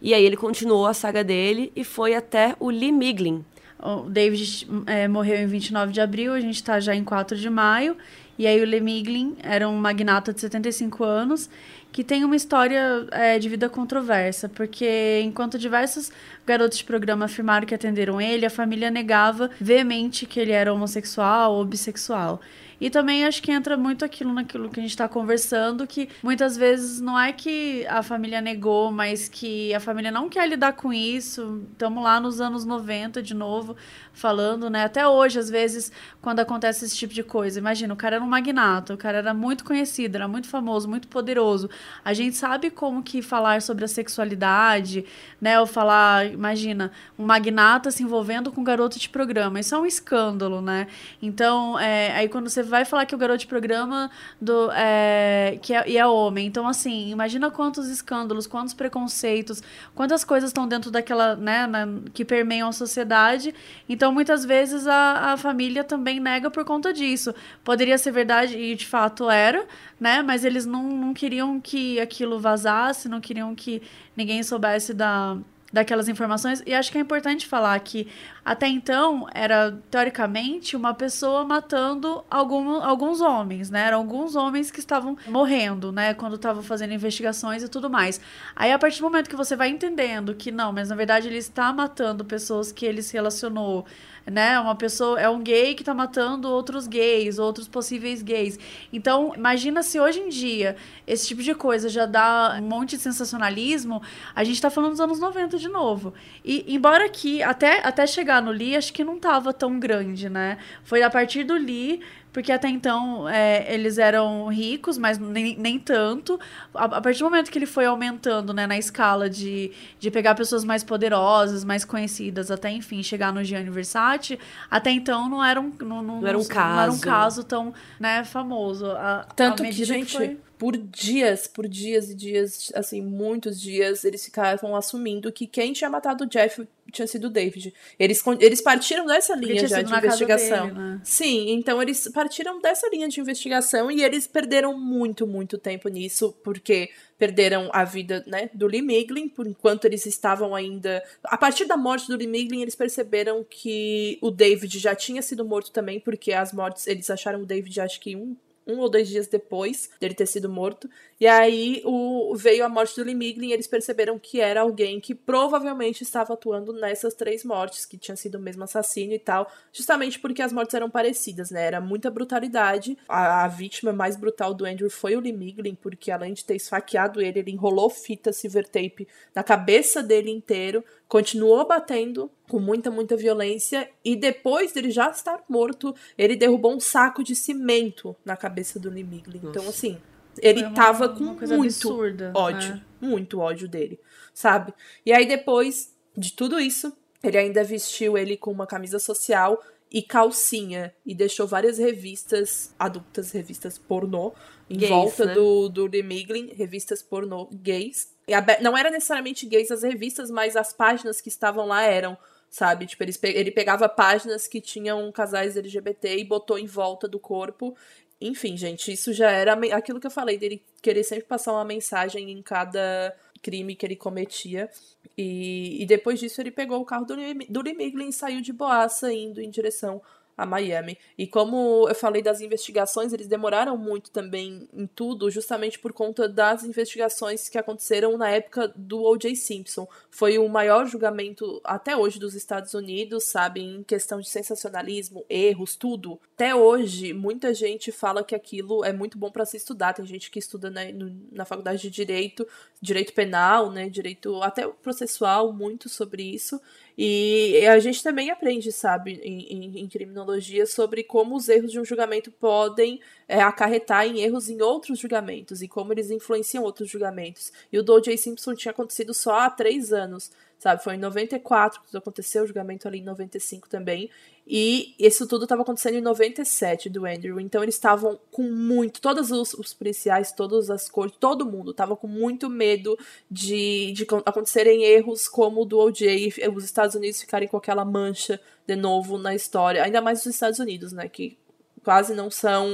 Speaker 1: E aí ele continuou a saga dele e foi até o Lee Miglin,
Speaker 3: o David é, morreu em 29 de abril, a gente está já em 4 de maio. E aí o Lemiglin era um magnata de 75 anos que tem uma história é, de vida controversa, porque enquanto diversos garotos de programa afirmaram que atenderam ele, a família negava veemente que ele era homossexual ou bissexual. E também acho que entra muito aquilo naquilo que a gente está conversando, que muitas vezes não é que a família negou, mas que a família não quer lidar com isso. Estamos lá nos anos 90 de novo, falando, né? Até hoje, às vezes, quando acontece esse tipo de coisa. Imagina, o cara era um magnata, o cara era muito conhecido, era muito famoso, muito poderoso. A gente sabe como que falar sobre a sexualidade, né? Ou falar, imagina, um magnata se envolvendo com um garoto de programa. Isso é um escândalo, né? Então, é, aí quando você vai falar que o garoto de programa do, é, que é, e é homem. Então, assim, imagina quantos escândalos, quantos preconceitos, quantas coisas estão dentro daquela, né, na, que permeiam a sociedade. Então, muitas vezes a, a família também nega por conta disso. Poderia ser verdade, e de fato era, né? Mas eles não, não queriam que aquilo vazasse, não queriam que ninguém soubesse da daquelas informações. E acho que é importante falar que até então era, teoricamente, uma pessoa matando algum, alguns homens, né? Eram alguns homens que estavam morrendo, né? Quando estavam fazendo investigações e tudo mais. Aí, a partir do momento que você vai entendendo que não, mas na verdade ele está matando pessoas que ele se relacionou né? Uma pessoa é um gay que tá matando outros gays, outros possíveis gays. Então, imagina se hoje em dia esse tipo de coisa já dá um monte de sensacionalismo, a gente tá falando dos anos 90 de novo. E embora aqui até até chegar no Lee, acho que não tava tão grande, né? Foi a partir do Lee porque até então é, eles eram ricos, mas nem, nem tanto. A, a, partir do momento que ele foi aumentando né, na escala de, de pegar pessoas mais poderosas, mais conhecidas, até enfim chegar no Gianni Versace, até então não era um, não, não,
Speaker 1: não era um caso,
Speaker 3: não era um caso tão né, famoso. A,
Speaker 2: Tanto que, gente. Que foi por dias, por dias e dias, assim, muitos dias, eles ficavam assumindo que quem tinha matado o Jeff tinha sido o David. Eles, eles partiram dessa linha já de investigação. Dele, né? Sim, então eles partiram dessa linha de investigação e eles perderam muito, muito tempo nisso, porque perderam a vida né, do Lee Miglin, por enquanto eles estavam ainda. A partir da morte do Lee Miglin, eles perceberam que o David já tinha sido morto também, porque as mortes, eles acharam o David, acho que um um ou dois dias depois dele ter sido morto. E aí o, veio a morte do Lee Miglin e eles perceberam que era alguém que provavelmente estava atuando nessas três mortes, que tinha sido o mesmo assassino e tal, justamente porque as mortes eram parecidas, né? Era muita brutalidade. A, a vítima mais brutal do Andrew foi o Lee Miglin, porque além de ter esfaqueado ele, ele enrolou fita silver tape na cabeça dele inteiro, continuou batendo com muita, muita violência e depois dele já estar morto, ele derrubou um saco de cimento na cabeça do Lee Miglin. Então, assim, ele uma, tava com muito absurda, ódio, né? muito ódio dele, sabe? E aí depois de tudo isso, ele ainda vestiu ele com uma camisa social e calcinha e deixou várias revistas adultas, revistas pornô, em gays, volta né? do, do Lee Miglin, revistas pornô gays. A, não era necessariamente gays as revistas, mas as páginas que estavam lá eram, sabe? Tipo, ele, ele pegava páginas que tinham casais LGBT e botou em volta do corpo enfim, gente, isso já era aquilo que eu falei dele querer sempre passar uma mensagem em cada crime que ele cometia. E, e depois disso ele pegou o carro do, do e saiu de boaça indo em direção a Miami. E como eu falei das investigações, eles demoraram muito também em tudo, justamente por conta das investigações que aconteceram na época do O.J. Simpson. Foi o maior julgamento até hoje dos Estados Unidos, sabe, em questão de sensacionalismo, erros, tudo. Até hoje, muita gente fala que aquilo é muito bom para se estudar. Tem gente que estuda né, no, na faculdade de direito, direito penal, né, direito até processual, muito sobre isso. E a gente também aprende, sabe, em, em, em criminologia, sobre como os erros de um julgamento podem é, acarretar em erros em outros julgamentos e como eles influenciam outros julgamentos. E o do J. Simpson tinha acontecido só há três anos sabe? Foi em 94 que aconteceu, o julgamento ali em 95 também. E isso tudo estava acontecendo em 97 do Andrew. Então eles estavam com muito. Todos os, os, policiais, todas as cores, todo mundo estava com muito medo de, de acontecerem erros como o do OJ e os Estados Unidos ficarem com aquela mancha de novo na história. Ainda mais os Estados Unidos, né? Que quase não são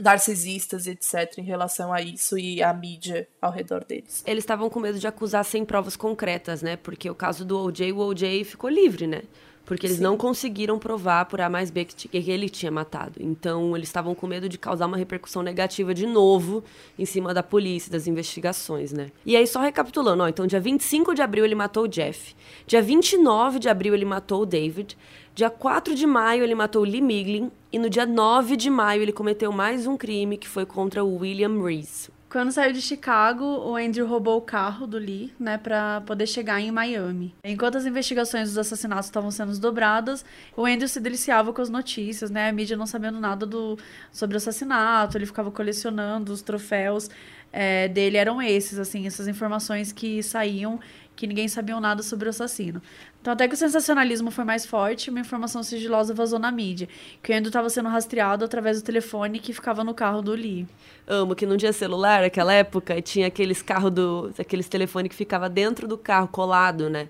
Speaker 2: narcisistas, etc., em relação a isso e a mídia ao redor deles.
Speaker 1: Eles estavam com medo de acusar sem provas concretas, né? Porque o caso do OJ, o OJ ficou livre, né? Porque eles Sim. não conseguiram provar por A mais B que, que ele tinha matado. Então, eles estavam com medo de causar uma repercussão negativa de novo em cima da polícia, das investigações, né? E aí, só recapitulando, ó. Então, dia 25 de abril ele matou o Jeff. Dia 29 de abril ele matou o David. Dia 4 de maio ele matou Lee Miglin. E no dia 9 de maio ele cometeu mais um crime que foi contra o William Reese.
Speaker 3: Quando saiu de Chicago, o Andrew roubou o carro do Lee, né, para poder chegar em Miami. Enquanto as investigações dos assassinatos estavam sendo desdobradas, o Andrew se deliciava com as notícias, né, a mídia não sabendo nada do, sobre o assassinato, ele ficava colecionando os troféus é, dele, eram esses, assim, essas informações que saíam que ninguém sabia nada sobre o assassino. Então, até que o sensacionalismo foi mais forte, uma informação sigilosa vazou na mídia, que o Endo estava sendo rastreado através do telefone que ficava no carro do Lee.
Speaker 1: Amo que não tinha celular naquela época e tinha aqueles carros do. aqueles telefones que ficava dentro do carro, colado, né?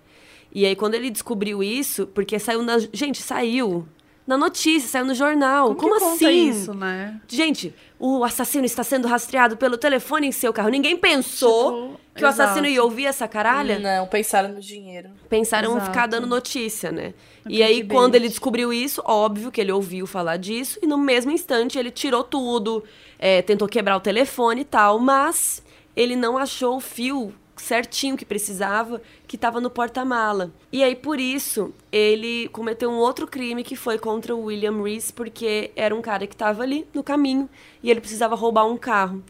Speaker 1: E aí, quando ele descobriu isso, porque saiu na. Gente, saiu na notícia, saiu no jornal. Como, Como assim?
Speaker 3: isso, né?
Speaker 1: Gente, o assassino está sendo rastreado pelo telefone em seu carro. Ninguém pensou tipo, que o assassino ia ouvir essa caralha?
Speaker 2: Não, pensaram no dinheiro.
Speaker 1: Pensaram em ficar dando notícia, né? e aí, quando ele descobriu isso, óbvio que ele ouviu falar disso, e no mesmo instante ele tirou tudo, é, tentou quebrar o telefone e tal, mas ele não achou o fio certinho que precisava, que estava no porta-mala. E aí, por isso, ele cometeu um outro crime que foi contra o William Reese, porque era um cara que estava ali no caminho e ele precisava roubar um carro.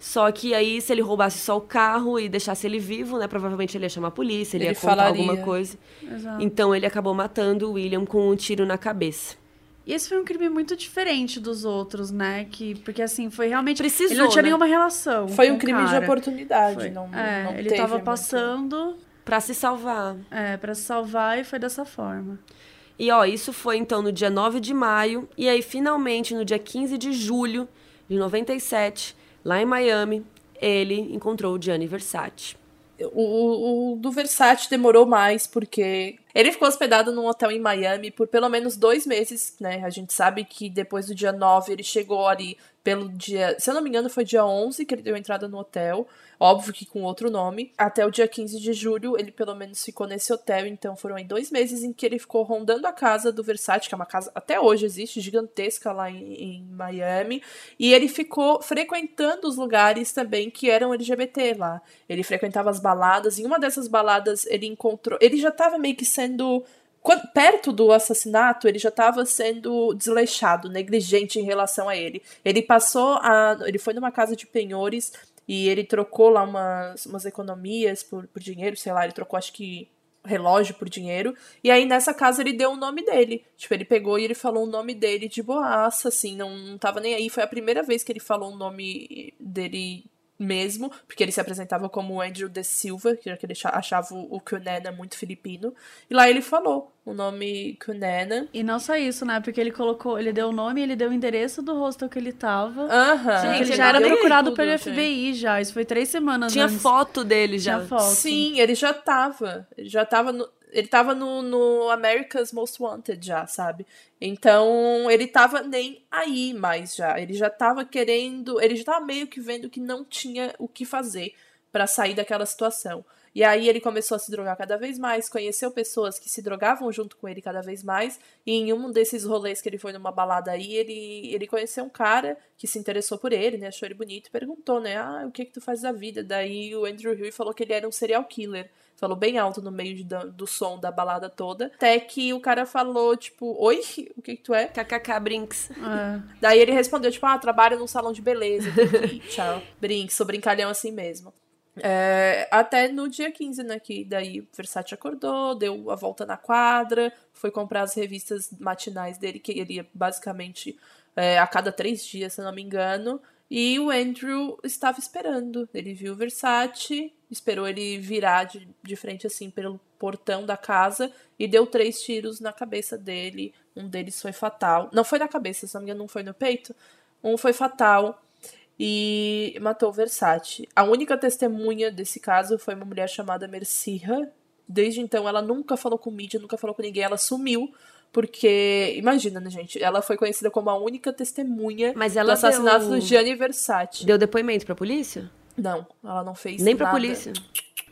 Speaker 1: Só que aí, se ele roubasse só o carro e deixasse ele vivo, né? Provavelmente ele ia chamar a polícia, ele, ele ia contar falaria. alguma coisa. Exato. Então ele acabou matando o William com um tiro na cabeça.
Speaker 3: E esse foi um crime muito diferente dos outros, né? Que, porque assim, foi realmente. Precisou, ele não tinha né? nenhuma relação.
Speaker 2: Foi um crime de oportunidade. Foi. Não,
Speaker 3: é,
Speaker 2: não
Speaker 3: ele tava passando.
Speaker 1: para se salvar.
Speaker 3: É, para se salvar e foi dessa forma.
Speaker 1: E ó, isso foi então no dia 9 de maio. E aí, finalmente, no dia 15 de julho de 97, lá em Miami, ele encontrou o Gianni Versace.
Speaker 2: O, o, do Versace demorou mais, porque ele ficou hospedado num hotel em Miami por pelo menos dois meses, né? A gente sabe que depois do dia 9 ele chegou ali pelo dia. Se eu não me engano, foi dia 11 que ele deu entrada no hotel. Óbvio que com outro nome. Até o dia 15 de julho, ele pelo menos ficou nesse hotel. Então foram aí dois meses em que ele ficou rondando a casa do Versace, que é uma casa até hoje existe, gigantesca lá em, em Miami. E ele ficou frequentando os lugares também que eram LGBT lá. Ele frequentava as baladas. Em uma dessas baladas, ele encontrou. Ele já estava meio que sendo quando, perto do assassinato, ele já estava sendo desleixado, negligente em relação a ele. Ele passou a. Ele foi numa casa de penhores e ele trocou lá umas, umas economias por, por dinheiro, sei lá, ele trocou acho que relógio por dinheiro. E aí nessa casa ele deu o nome dele. Tipo, ele pegou e ele falou o nome dele de boaça, assim, não, não tava nem aí. Foi a primeira vez que ele falou o nome dele mesmo, porque ele se apresentava como Andrew de Silva, que ele achava o Cunena muito filipino. E lá ele falou o nome Cunena.
Speaker 3: E não só isso, né? Porque ele colocou, ele deu o nome, ele deu o endereço do hostel que ele tava.
Speaker 2: Aham.
Speaker 3: Gente, ele já era procurado tudo, pelo FBI já. Isso foi três semanas
Speaker 1: Tinha
Speaker 3: antes.
Speaker 1: foto dele já.
Speaker 3: Tinha foto.
Speaker 2: Sim, ele já tava. Ele já tava no ele tava no, no America's Most Wanted já, sabe? Então, ele tava nem aí mais já. Ele já tava querendo. Ele já tava meio que vendo que não tinha o que fazer para sair daquela situação. E aí ele começou a se drogar cada vez mais, conheceu pessoas que se drogavam junto com ele cada vez mais, e em um desses rolês que ele foi numa balada aí, ele, ele conheceu um cara que se interessou por ele, né, achou ele bonito, e perguntou, né, ah, o que que tu faz da vida? Daí o Andrew Hill falou que ele era um serial killer, falou bem alto no meio de, do som da balada toda, até que o cara falou, tipo, oi, o que que tu é?
Speaker 1: KKK Brinks.
Speaker 3: É.
Speaker 2: Daí ele respondeu, tipo, ah, trabalho num salão de beleza, tchau, Brinks, sou brincalhão assim mesmo. É, até no dia 15, né? Que daí Versace acordou, deu a volta na quadra, foi comprar as revistas matinais dele, que ele ia basicamente é, a cada três dias, se não me engano. E o Andrew estava esperando. Ele viu o Versace, esperou ele virar de, de frente assim pelo portão da casa e deu três tiros na cabeça dele. Um deles foi fatal. Não foi na cabeça, se não me engano, não foi no peito. Um foi fatal e matou Versace. A única testemunha desse caso foi uma mulher chamada Mercirra. Desde então, ela nunca falou com mídia, nunca falou com ninguém, ela sumiu. Porque, imagina, né, gente? Ela foi conhecida como a única testemunha
Speaker 1: Mas ela
Speaker 2: do assassinato
Speaker 1: deu...
Speaker 2: do Gianni Versace.
Speaker 1: Deu depoimento pra polícia?
Speaker 2: Não, ela não fez
Speaker 1: Nem
Speaker 2: nada.
Speaker 1: pra polícia?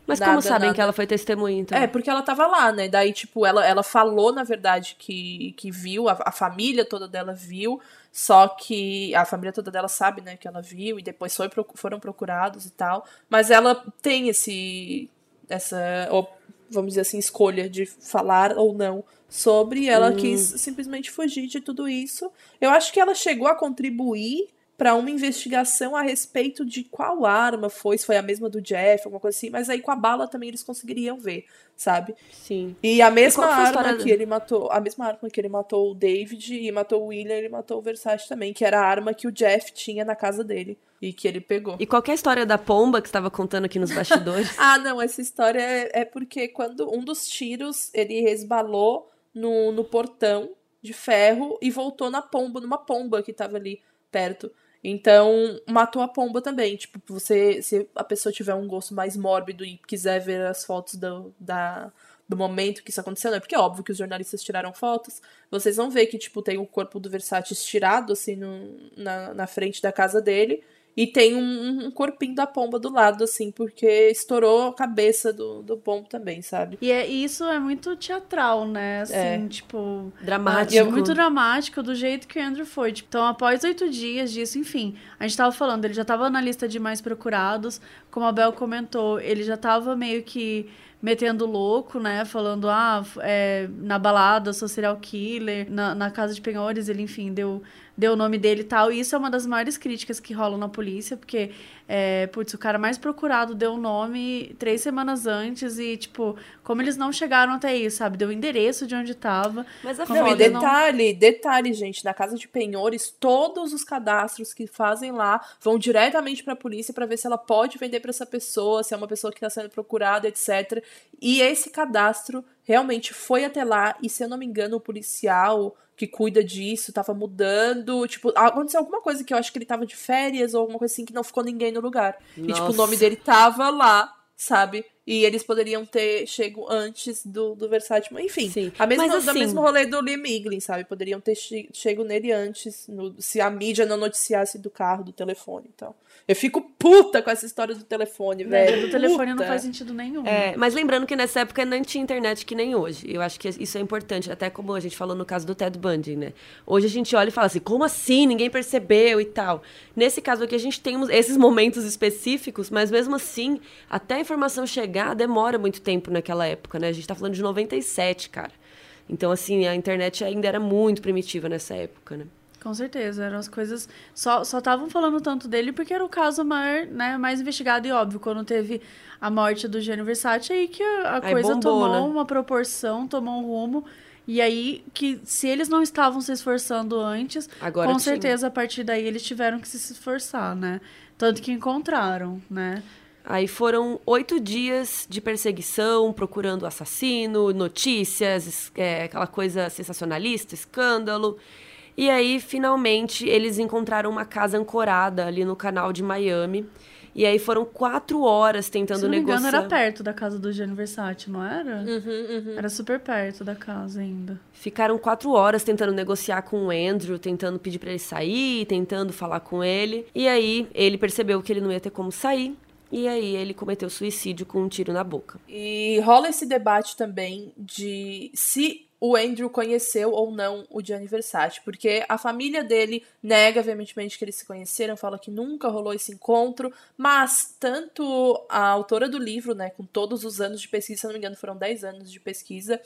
Speaker 1: Mas
Speaker 2: Nada,
Speaker 1: como sabem
Speaker 2: nada.
Speaker 1: que ela foi testemunha, então?
Speaker 2: É, porque ela tava lá, né? Daí, tipo, ela, ela falou, na verdade, que, que viu, a, a família toda dela viu, só que a família toda dela sabe, né, que ela viu, e depois foi, foram procurados e tal. Mas ela tem esse. essa. ou, vamos dizer assim, escolha de falar ou não sobre. Ela quis simplesmente fugir de tudo isso. Eu acho que ela chegou a contribuir para uma investigação a respeito de qual arma foi, se foi a mesma do Jeff, alguma coisa assim, mas aí com a bala também eles conseguiriam ver, sabe?
Speaker 1: Sim.
Speaker 2: E a mesma
Speaker 1: a
Speaker 2: arma que ele matou, a mesma arma que ele matou o David e matou o William, ele matou o Versace também, que era a arma que o Jeff tinha na casa dele e que ele pegou.
Speaker 1: E qual é a história da pomba que você estava contando aqui nos bastidores?
Speaker 2: Ah, não, essa história é, é porque quando um dos tiros ele resbalou no, no portão de ferro e voltou na pomba, numa pomba que tava ali perto. Então, matou a pomba também. Tipo, você, se a pessoa tiver um gosto mais mórbido e quiser ver as fotos do, da, do momento que isso aconteceu, né? Porque é óbvio que os jornalistas tiraram fotos. Vocês vão ver que, tipo, tem o corpo do Versace estirado, assim, no, na, na frente da casa dele. E tem um, um corpinho da pomba do lado, assim, porque estourou a cabeça do, do pombo também, sabe?
Speaker 3: E é, e isso é muito teatral, né? Assim,
Speaker 2: É.
Speaker 3: tipo.
Speaker 1: Dramático.
Speaker 3: E é muito dramático do jeito que o Andrew foi. Tipo, então, após oito dias disso, enfim, a gente tava falando, ele já tava na lista de mais procurados. Como a Bel comentou, ele já tava meio que metendo louco, né? Falando, ah, é, na balada, sou serial killer, na, na casa de penhores, ele, enfim, deu, deu o nome dele e tal. E isso é uma das maiores críticas que rolam na polícia, porque, é, putz, o cara mais procurado deu o nome três semanas antes e, tipo, como eles não chegaram até isso, sabe? Deu o endereço de onde tava.
Speaker 1: Mas a
Speaker 3: Como
Speaker 2: Não, e
Speaker 3: foda, não-
Speaker 2: detalhe, detalhe, gente, na casa de penhores, todos os cadastros que fazem lá vão diretamente pra polícia pra ver se ela pode vender pra essa pessoa, se é uma pessoa que tá sendo procurada, etc. E esse cadastro realmente foi até lá, e se eu não me engano, o policial que cuida disso tava mudando, tipo, aconteceu alguma coisa que eu acho que ele tava de férias ou alguma coisa assim que não ficou ninguém no lugar. E tipo, o
Speaker 1: Nossa.
Speaker 2: nome dele tava lá, sabe? E eles poderiam ter chego antes do, do Versace. Enfim, Sim. a mesma, Mas, assim, mesmo rolê do Liam Miglin, sabe? Poderiam ter che chego nele antes, no, se a mídia não noticiasse do carro, do telefone e então. Eu fico puta com essa história do telefone, velho.
Speaker 3: Do telefone puta. não faz sentido nenhum.
Speaker 1: É, mas lembrando que nessa época não tinha internet que nem hoje. Eu acho que isso é importante, até como a gente falou no caso do Ted Bundy, né? Hoje a gente olha e fala assim, como assim? Ninguém percebeu e tal. Nesse caso aqui a gente tem esses momentos específicos, mas mesmo assim, até a informação chegar demora muito tempo naquela época, né? A gente tá falando de 97, cara. Então, assim, a internet ainda era muito primitiva nessa época, né?
Speaker 3: Com certeza, eram as coisas. Só estavam falando tanto dele porque era o caso maior, né, mais investigado e óbvio. Quando teve a morte do Gianni Versace, aí que a, a coisa bombou, tomou né? uma proporção, tomou um rumo. E aí que se eles não estavam se esforçando antes, Agora com tinha. certeza a partir daí eles tiveram que se esforçar, né? Tanto que encontraram, né?
Speaker 1: Aí foram oito dias de perseguição, procurando o assassino, notícias, é, aquela coisa sensacionalista, escândalo. E aí, finalmente, eles encontraram uma casa ancorada ali no canal de Miami. E aí foram quatro horas tentando
Speaker 3: Se não
Speaker 1: negociar.
Speaker 3: Me engano, era perto da casa do Gianni Versace, não era? Uhum, uhum. Era super perto da casa ainda.
Speaker 1: Ficaram quatro horas tentando negociar com o Andrew, tentando pedir para ele sair, tentando falar com ele. E aí ele percebeu que ele não ia ter como sair. E aí ele cometeu suicídio com um tiro na boca.
Speaker 2: E rola esse debate também de se o Andrew conheceu ou não o Gianni Versace, porque a família dele nega veementemente que eles se conheceram, fala que nunca rolou esse encontro, mas tanto a autora do livro, né, com todos os anos de pesquisa, se não me engano foram 10 anos de pesquisa,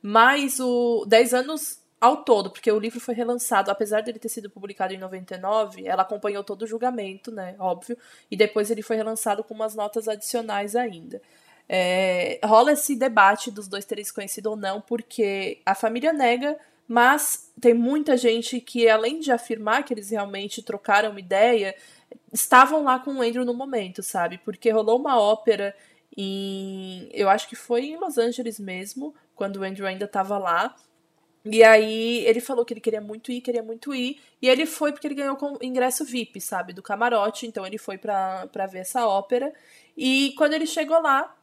Speaker 2: mais o 10 anos ao todo, porque o livro foi relançado, apesar dele ter sido publicado em 99, ela acompanhou todo o julgamento, né, óbvio, e depois ele foi relançado com umas notas adicionais ainda. É, rola esse debate dos dois terem se conhecido ou não, porque a família nega, mas tem muita gente que, além de afirmar que eles realmente trocaram uma ideia, estavam lá com o Andrew no momento, sabe? Porque rolou uma ópera em. Eu acho que foi em Los Angeles mesmo, quando o Andrew ainda estava lá. E aí ele falou que ele queria muito ir, queria muito ir. E ele foi porque ele ganhou com ingresso VIP, sabe? Do camarote. Então ele foi pra, ver essa ópera. E quando ele chegou lá,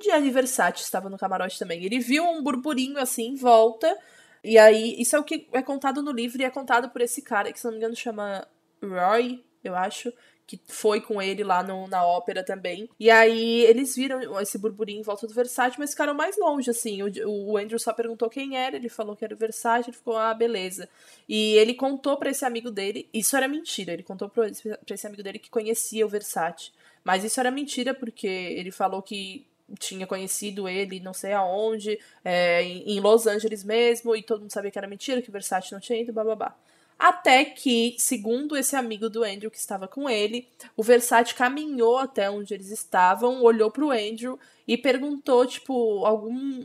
Speaker 2: Gianni Versace estava no camarote também. Ele viu um burburinho assim em volta. E aí, isso é o que é contado no livro e é contado por esse cara que, se não me engano, chama Roy, eu acho, que foi com ele lá no, na ópera também. E aí eles viram esse burburinho em volta do Versace, mas ficaram mais longe, assim. O, o Andrew só perguntou quem era, ele falou que era o Versace, ele ficou, ah, beleza. E ele contou para esse amigo dele, isso era mentira, ele contou pra, esse amigo dele que conhecia o Versace. Mas isso era mentira porque ele falou que tinha conhecido ele não sei aonde, é, em Los Angeles mesmo, e todo mundo sabia que era mentira, que o Versace não tinha ido, bababá. Até que, segundo esse amigo do Andrew que estava com ele, o Versace caminhou até onde eles estavam, olhou pro Andrew e perguntou, tipo, algum.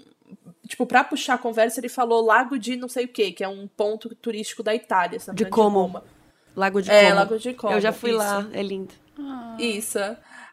Speaker 2: Tipo, pra puxar a conversa, ele falou Lago de não sei o que, que é um ponto turístico da Itália.
Speaker 1: De Como. De Lago de
Speaker 2: é,
Speaker 1: Como.
Speaker 2: Lago de Como.
Speaker 1: Eu já fui isso. lá, é lindo.
Speaker 2: Ah. Isso.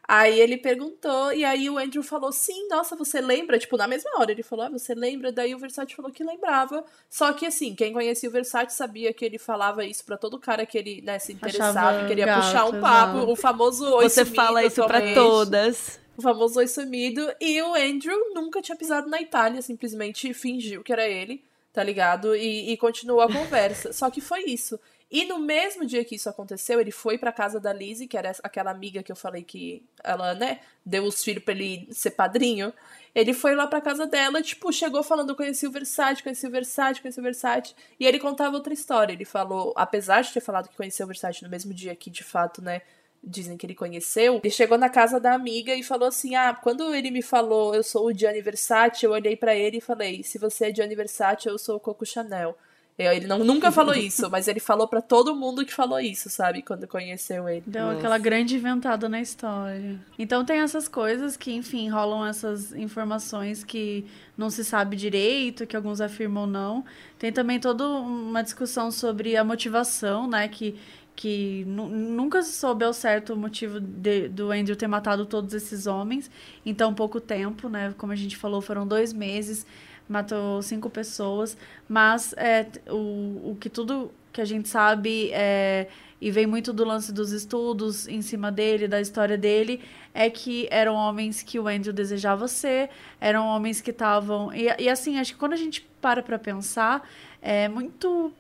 Speaker 2: Aí ele perguntou, e aí o Andrew falou: sim, nossa, você lembra? Tipo, na mesma hora ele falou: ah, você lembra? Daí o Versace falou que lembrava. Só que assim, quem conhecia o Versace sabia que ele falava isso para todo cara que ele né, se interessava, Achava queria gato, puxar um papo, exato. o famoso oi
Speaker 1: Você
Speaker 2: sumido,
Speaker 1: fala isso para todas.
Speaker 2: O famoso oi sumido. E o Andrew nunca tinha pisado na Itália, simplesmente fingiu que era ele, tá ligado? E, e continuou a conversa. Só que foi isso. E no mesmo dia que isso aconteceu, ele foi pra casa da Lizzie, que era aquela amiga que eu falei que ela, né, deu os filhos pra ele ser padrinho. Ele foi lá pra casa dela, tipo, chegou falando: conheci o Versace, conheci o Versace, conheci o Versace. E ele contava outra história. Ele falou, apesar de ter falado que conheceu o Versace no mesmo dia que, de fato, né, dizem que ele conheceu, ele chegou na casa da amiga e falou assim: Ah, quando ele me falou eu sou o Gianni Versace, eu olhei para ele e falei: Se você é Gianni Versace, eu sou o Coco Chanel. Ele não, nunca falou isso, mas ele falou para todo mundo que falou isso, sabe? Quando conheceu ele.
Speaker 3: Deu Nossa. aquela grande inventada na história. Então tem essas coisas que, enfim, rolam essas informações que não se sabe direito, que alguns afirmam não. Tem também toda uma discussão sobre a motivação, né? Que, que nunca se soube ao certo o motivo de, do Andrew ter matado todos esses homens em tão pouco tempo, né? Como a gente falou, foram dois meses matou cinco pessoas, mas é, o, o que tudo que a gente sabe é, e vem muito do lance dos estudos em cima dele, da história dele, é que eram homens que o Andrew desejava ser, eram homens que estavam. E, e assim, acho que quando a gente para pra pensar, é muito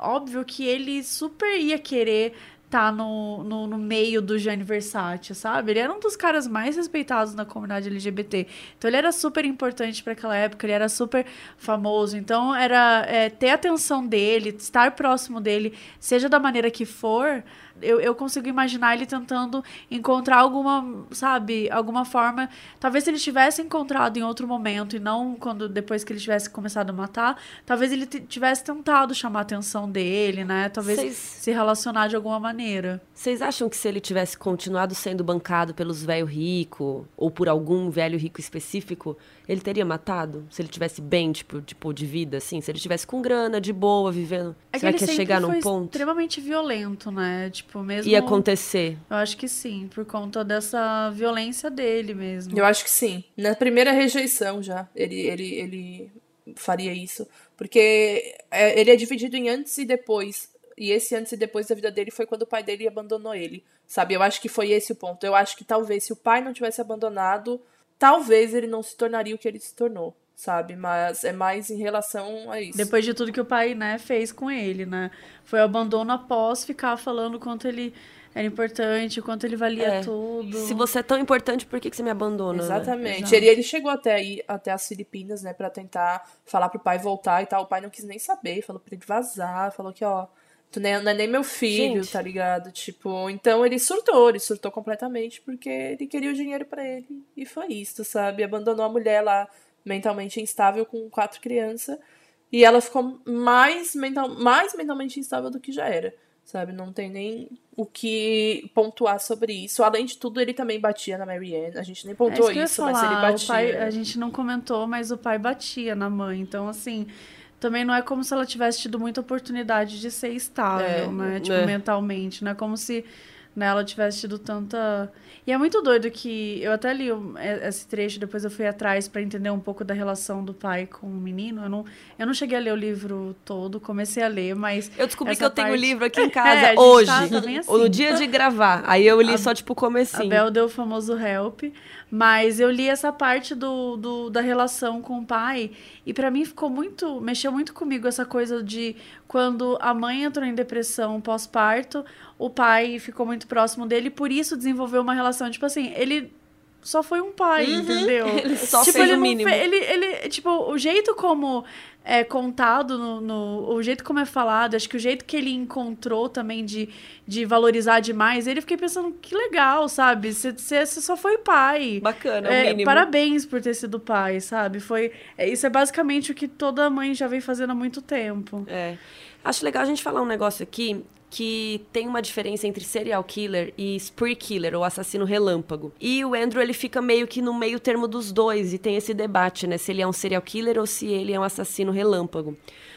Speaker 3: óbvio que ele super ia querer tá no, no, no, meio do Gianni Versace, sabe? Ele era um dos caras mais respeitados na comunidade LGBT. Então ele era super importante para aquela época, ele era super famoso. Então era é, ter atenção dele, estar próximo dele, seja da maneira que for, eu, eu consigo imaginar ele tentando encontrar alguma, sabe, alguma forma. Talvez se ele tivesse encontrado em outro momento e não quando depois que ele tivesse começado a matar, talvez ele tivesse tentado chamar a atenção dele, né? Talvez Cês... se relacionar de alguma maneira.
Speaker 1: Vocês acham que se ele tivesse continuado sendo bancado pelos velho rico ou por algum velho rico específico, ele teria matado? Se ele tivesse bem, tipo, tipo de vida, assim? Se ele tivesse com grana, de boa, vivendo. É será que, ia chegar num ponto?
Speaker 3: extremamente violento, né? Tipo, mesmo.
Speaker 1: Ia acontecer.
Speaker 3: Eu acho que sim, por conta dessa violência dele mesmo.
Speaker 2: Eu acho que sim. Na primeira rejeição já, ele, ele, ele faria isso. Porque é, ele é dividido em antes e depois. E esse antes e depois da vida dele foi quando o pai dele abandonou ele. Sabe? Eu acho que foi esse o ponto. Eu acho que talvez se o pai não tivesse abandonado talvez ele não se tornaria o que ele se tornou, sabe? Mas é mais em relação a isso.
Speaker 3: Depois de tudo que o pai, né, fez com ele, né? Foi o abandono após ficar falando quanto ele era importante, o quanto ele valia é. tudo.
Speaker 1: Se você é tão importante, por que, que você me abandona?
Speaker 2: Né? Exatamente. Né? Ele, ele chegou até aí, até as Filipinas, né, para tentar falar pro pai voltar e tal. O pai não quis nem saber, falou pra ele vazar, falou que, ó, Não é nem meu filho, Gente. tá ligado? Tipo, então ele surtou, ele surtou completamente porque ele queria o dinheiro para ele. E foi isso, sabe? Abandonou a mulher lá mentalmente instável com quatro crianças. E ela ficou mais, mental, mais mentalmente instável do que já era. Sabe? Não tem nem o que pontuar sobre isso. Além de tudo, ele também batia na Marianne. A gente nem pontuou é isso, isso mas ele batia.
Speaker 3: Pai, a gente não comentou, mas o pai batia na mãe. Então, assim, também não é como se ela tivesse tido muita oportunidade de ser estável, é, né? Tipo, é. mentalmente. Não é como se né, ela tivesse tido tanta e é muito doido que eu até li esse trecho, depois eu fui atrás para entender um pouco da relação do pai com o menino. Eu não, eu não cheguei a ler o livro todo, comecei a ler, mas.
Speaker 1: Eu descobri que eu parte... tenho o livro aqui em casa é, hoje. Tá assim. No dia de gravar. Aí eu li a, só, tipo, o comecinho.
Speaker 3: A Bel deu o famoso help. Mas eu li essa parte do, do da relação com o pai. E para mim ficou muito. Mexeu muito comigo essa coisa de quando a mãe entrou em depressão pós-parto, o pai ficou muito próximo dele, por isso desenvolveu uma relação. Tipo assim, ele só foi um pai, uhum. entendeu?
Speaker 1: Ele só tipo, fez
Speaker 3: ele
Speaker 1: o mínimo.
Speaker 3: Fe... ele, ele, tipo, o jeito como é contado, no, no, o jeito como é falado, acho que o jeito que ele encontrou também de, de valorizar demais, ele fiquei pensando, que legal, sabe? Você só foi pai.
Speaker 1: Bacana, é, mínimo.
Speaker 3: Parabéns por ter sido pai, sabe? Foi, é, isso é basicamente o que toda mãe já vem fazendo há muito tempo.
Speaker 1: É. Acho legal a gente falar um negócio aqui que tem uma diferença entre serial killer e spree killer, ou assassino relâmpago. E o Andrew, ele fica meio que no meio termo dos dois, e tem esse debate, né? Se ele é um serial killer ou se ele é um assassino relâmpago.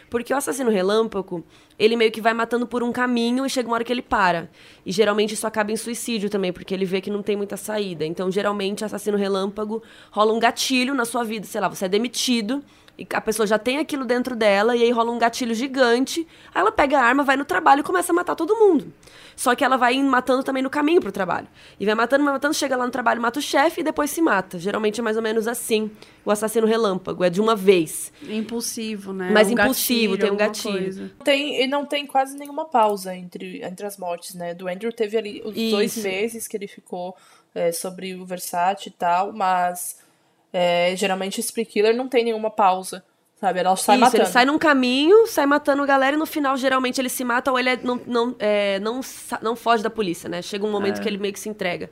Speaker 1: Porque o assassino relâmpago, ele meio que vai matando por um caminho e chega uma hora que ele para. E geralmente isso acaba em suicídio também, porque ele vê que não tem muita saída. Então, geralmente, assassino relâmpago rola um gatilho na sua vida, sei lá, você é demitido e a pessoa já tem aquilo dentro dela, e aí rola um gatilho gigante. Aí ela pega a arma, vai no trabalho e começa a matar todo mundo. Só que ela vai matando também no caminho pro trabalho. E vai matando, vai matando, chega lá no trabalho, mata o chefe e depois se mata. Geralmente é mais ou menos assim. O assassino relâmpago, é de uma vez.
Speaker 3: Impulsivo, né?
Speaker 1: Mais um impulsivo, gatilho, tem um gatilho.
Speaker 2: Tem, e não tem quase nenhuma pausa entre, entre as mortes, né? Do Andrew teve ali os Isso. dois meses que ele ficou é, sobre o Versace e tal, mas é, geralmente Spree Killer não tem nenhuma pausa. Sabe? Ela sai Isso, matando.
Speaker 1: ele sai num caminho, sai matando a galera e no final, geralmente, ele se mata ou ele é, não, não, é, não, não foge da polícia, né? Chega um momento é. que ele meio que se entrega.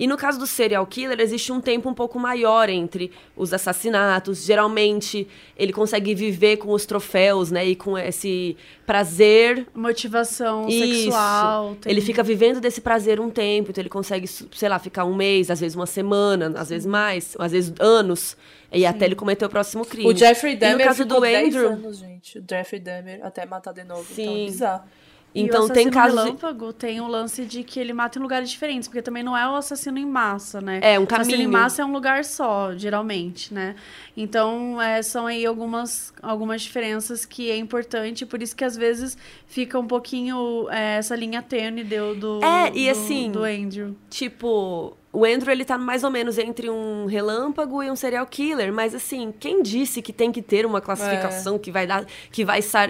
Speaker 1: E no caso do serial killer, existe um tempo um pouco maior entre os assassinatos. Geralmente, ele consegue viver com os troféus, né? E com esse prazer.
Speaker 3: Motivação Isso. sexual.
Speaker 1: Tem... Ele fica vivendo desse prazer um tempo. Então, ele consegue, sei lá, ficar um mês, às vezes uma semana, às vezes mais, às vezes anos. E Sim. até ele cometer o próximo crime.
Speaker 2: O Jeffrey Dahmer e no caso do Andrew, anos, gente. O Jeffrey Dahmer até matar de novo. Então, Sim. Então, bizarro.
Speaker 1: Então tem casos.
Speaker 3: relâmpago tem o lance de que ele mata em lugares diferentes, porque também não é o assassino em massa, né?
Speaker 1: É um caminho. O assassino
Speaker 3: em massa é um lugar só, geralmente, né? Então é, são aí algumas, algumas diferenças que é importante, por isso que às vezes fica um pouquinho é, essa linha tênue do, do,
Speaker 1: é, e
Speaker 3: do,
Speaker 1: assim,
Speaker 3: do Andrew.
Speaker 1: Tipo, o Andrew, ele tá mais ou menos entre um relâmpago e um serial killer, mas assim, quem disse que tem que ter uma classificação é. que vai dar, que vai estar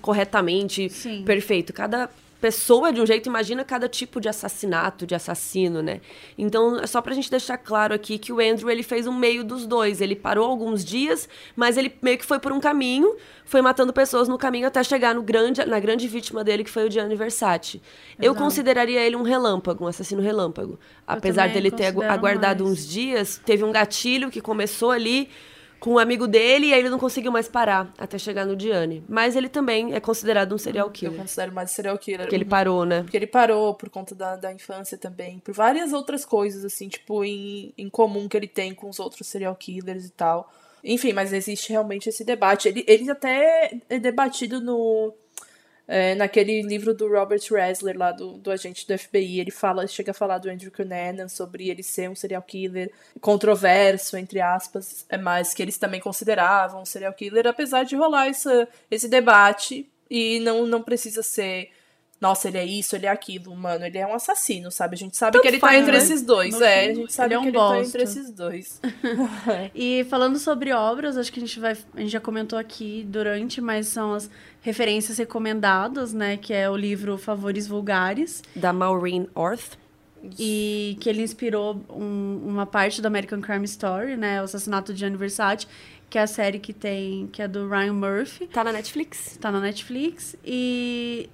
Speaker 1: corretamente Sim. perfeito? Cada pessoa de um jeito, imagina cada tipo de assassinato, de assassino, né? Então, é só pra gente deixar claro aqui que o Andrew, ele fez um meio dos dois. Ele parou alguns dias, mas ele meio que foi por um caminho, foi matando pessoas no caminho até chegar no grande, na grande vítima dele, que foi o Gianni Versace. Exato. Eu consideraria ele um relâmpago, um assassino relâmpago. Apesar dele ter aguardado mais. uns dias, teve um gatilho que começou ali com um amigo dele e aí ele não conseguiu mais parar até chegar no Diane. Mas ele também é considerado um serial killer.
Speaker 2: Eu considero mais serial killer.
Speaker 1: Porque ele parou, né?
Speaker 2: Porque ele parou por conta da, da infância também. Por várias outras coisas, assim, tipo, em, em comum que ele tem com os outros serial killers e tal. Enfim, mas existe realmente esse debate. Ele, ele até é debatido no é, naquele livro do Robert Ressler, lá do, do agente do FBI, ele fala, chega a falar do Andrew Cunanan sobre ele ser um serial killer controverso, entre aspas, é mas que eles também consideravam um serial killer, apesar de rolar essa, esse debate e não, não precisa ser nossa, ele é isso, ele é aquilo, mano, ele é um assassino, sabe? A gente sabe Tanto que ele tá faz, tá entre né? esses dois. No é, fim, a gente sabe ele é um que ele bosta. tá entre esses dois.
Speaker 3: e falando sobre obras, acho que a gente vai. A gente já comentou aqui durante, mas são as referências recomendadas, né? Que é o livro Favores Vulgares.
Speaker 1: Da Maureen Orth.
Speaker 3: E que ele inspirou um, uma parte do American Crime Story, né? O assassinato de Gianni Versace, que é a série que tem. que é do Ryan Murphy.
Speaker 1: Tá na Netflix.
Speaker 3: Tá na Netflix. E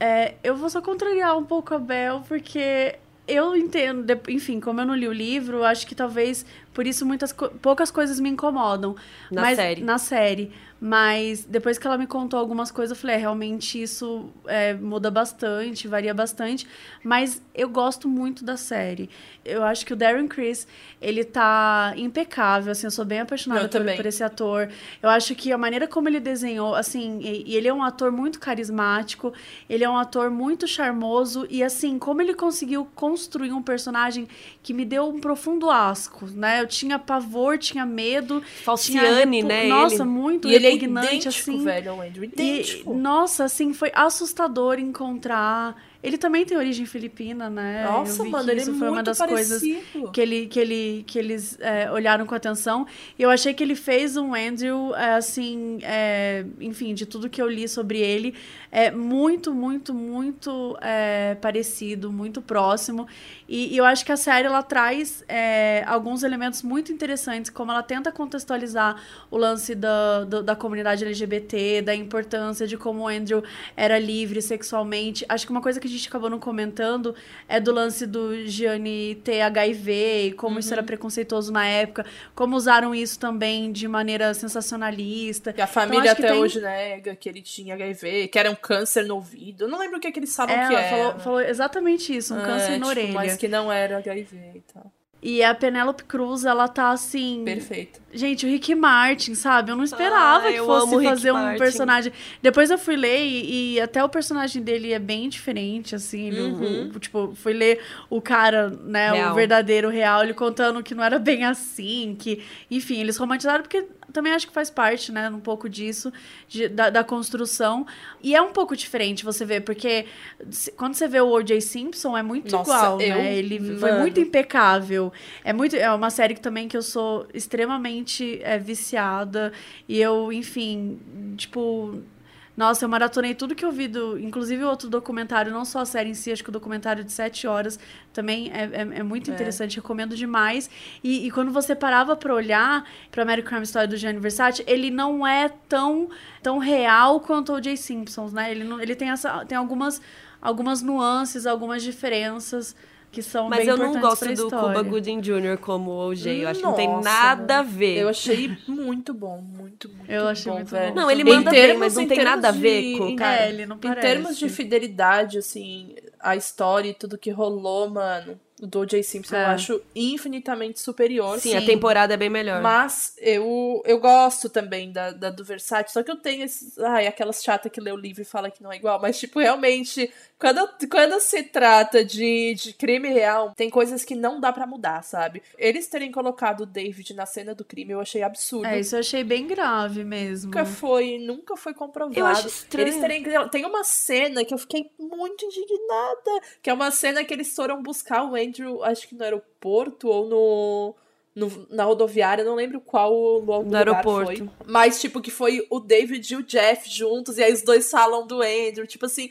Speaker 3: é, eu vou só contrariar um pouco a Bel, porque eu entendo, enfim, como eu não li o livro, acho que talvez por isso muitas poucas coisas me incomodam.
Speaker 1: Na
Speaker 3: mas,
Speaker 1: série.
Speaker 3: Na série. Mas depois que ela me contou algumas coisas, eu falei, é, realmente isso é, muda bastante, varia bastante. Mas eu gosto muito da série. Eu acho que o Darren Criss, ele tá impecável, assim, eu sou bem apaixonada por, por, esse ator. Eu acho que a maneira como ele desenhou, assim, e, e ele é um ator muito carismático, ele é um ator muito charmoso, e assim, como ele conseguiu construir um personagem que me deu um profundo asco, né? Tinha pavor, tinha medo.
Speaker 1: Falciane,
Speaker 3: tinha
Speaker 1: né?
Speaker 3: Nossa, ele... muito e repugnante, ele é idêntico,
Speaker 2: assim. velho, ao Andrew, idêntico.
Speaker 3: E, nossa, assim, foi assustador encontrar ele também tem origem filipina, né?
Speaker 2: Nossa, mano, ele isso
Speaker 3: foi
Speaker 2: uma
Speaker 3: das
Speaker 2: parecido.
Speaker 3: coisas que, ele, que, ele, que eles é, olharam com atenção. E eu achei que ele fez um Andrew, é, assim, é, enfim, de tudo que eu li sobre ele, é muito, muito, muito é, parecido, muito próximo. E, e, eu acho que a série ela traz é, alguns elementos muito interessantes, como ela tenta contextualizar o lance da, da, da comunidade LGBT, da importância de como o Andrew era livre sexualmente. Acho que uma coisa que a gente acabou não comentando é do lance do Gianni ter HIV e como uhum. isso era uhum. preconceituoso na época, como usaram isso também de maneira sensacionalista.
Speaker 2: Que a então, família então, até tem... hoje nega que ele tinha HIV, que era um câncer no ouvido. Eu não lembro o que, é que eles falam
Speaker 3: é,
Speaker 2: que
Speaker 3: ela é. Falou, falou exatamente isso, um é, câncer na tipo, orelha.
Speaker 2: Que não era HIV e tal.
Speaker 3: E a Penélope Cruz, ela tá assim.
Speaker 2: Perfeito.
Speaker 3: Gente, o Rick Martin, sabe? Eu não esperava ah, que fosse fazer um Martin. personagem. Depois eu fui ler e, e, até o personagem dele é bem diferente, assim. Uhum. O, tipo, fui ler o cara, né? Real. O verdadeiro real, ele contando que não era bem assim, que. Enfim, eles romantizaram porque também acho que faz parte, né, um pouco disso, de, da, da, construção. E é um pouco diferente você ver, porque quando você vê o O.J. Simpson, é muito Nossa, igual, eu, né? Ele mano. foi muito impecável. É, muito, é uma série que, também que eu sou extremamente é, viciada. E eu, enfim, tipo nossa, eu maratonei tudo que eu vi, do, inclusive o outro documentário, não só a série em si, acho que o documentário de sete horas também é, é, é muito é. interessante, recomendo demais. E, e, quando você parava para olhar para American Crime Story do Gianni Versace, ele não é tão, tão real quanto o Jay Simpsons, né? Ele, não, ele tem, essa, tem algumas, algumas nuances, algumas diferenças que são
Speaker 1: Mas
Speaker 3: bem
Speaker 1: eu não gosto
Speaker 3: do.
Speaker 1: Cuba Gooding Jr. como o OJ. Eu acho Nossa, que não tem nada a ver.
Speaker 2: Eu achei muito bom, muito, muito
Speaker 3: eu achei
Speaker 2: bom,
Speaker 3: muito
Speaker 2: velho.
Speaker 3: Bom.
Speaker 1: Não, ele manda termos, bem, mas não tem nada a ver com o cara.
Speaker 3: É, ele não parece.
Speaker 2: Em termos de fidelidade, assim, a história e tudo que rolou, mano do O.J. Simpson é. eu acho infinitamente superior.
Speaker 1: Sim, Sim, a temporada é bem melhor.
Speaker 2: Mas eu, eu gosto também da, da do Versace, só que eu tenho esses. Ai, aquelas chata que lê o livro e fala que não é igual. Mas, tipo, realmente, quando, quando se trata de, de crime real, tem coisas que não dá para mudar, sabe? Eles terem colocado o David na cena do crime, eu achei absurdo.
Speaker 3: É, isso eu achei bem grave mesmo.
Speaker 2: Nunca foi, nunca foi comprovado.
Speaker 1: Eu acho estranho.
Speaker 2: Eles terem. Tem uma cena que eu fiquei muito indignada, que é uma cena que eles foram buscar o Andrew, acho que no aeroporto ou no. No, na rodoviária, não lembro qual
Speaker 1: lugar no aeroporto. foi.
Speaker 2: Mas, tipo, que foi o David e o Jeff juntos, e aí os dois falam do Andrew, tipo assim,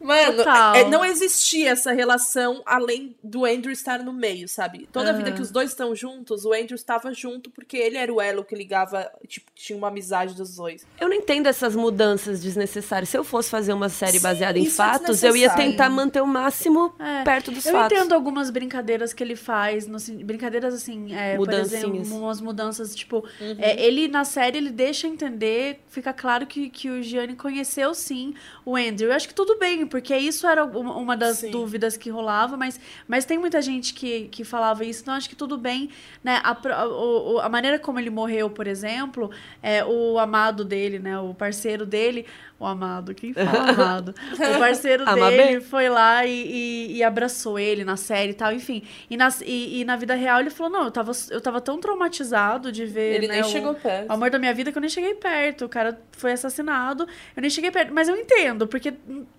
Speaker 2: Mano, é, não existia essa relação além do Andrew estar no meio, sabe? Toda uhum. vida que os dois estão juntos, o Andrew estava junto porque ele era o elo que ligava, tipo, tinha uma amizade dos dois.
Speaker 1: Eu não entendo essas mudanças desnecessárias. Se eu fosse fazer uma série Sim, baseada em é fatos, é eu ia tentar manter o máximo é. perto dos
Speaker 3: eu
Speaker 1: fatos.
Speaker 3: Eu entendo algumas brincadeiras que ele faz, no, brincadeiras assim, é, por exemplo, umas mudanças, tipo, uhum. É, ele na série ele deixa entender, fica claro que, que o Gianni conheceu sim o Andrew. Eu acho que tudo bem, porque isso era uma das Sim. dúvidas que rolava, mas, mas tem muita gente que, que falava isso, então acho que tudo bem, né? A, a, a maneira como ele morreu, por exemplo, é, o amado dele, né? O parceiro dele, o amado, quem fala amado? o parceiro dele foi lá e, e, e, abraçou ele na série e tal, enfim. E na, e, e, na vida real ele falou: não, eu tava, eu tava tão traumatizado de ver.
Speaker 2: Ele
Speaker 3: né,
Speaker 2: nem
Speaker 3: o,
Speaker 2: chegou perto.
Speaker 3: O amor da minha vida que eu nem cheguei perto. O cara foi assassinado, eu nem cheguei perto. Mas eu entendo, porque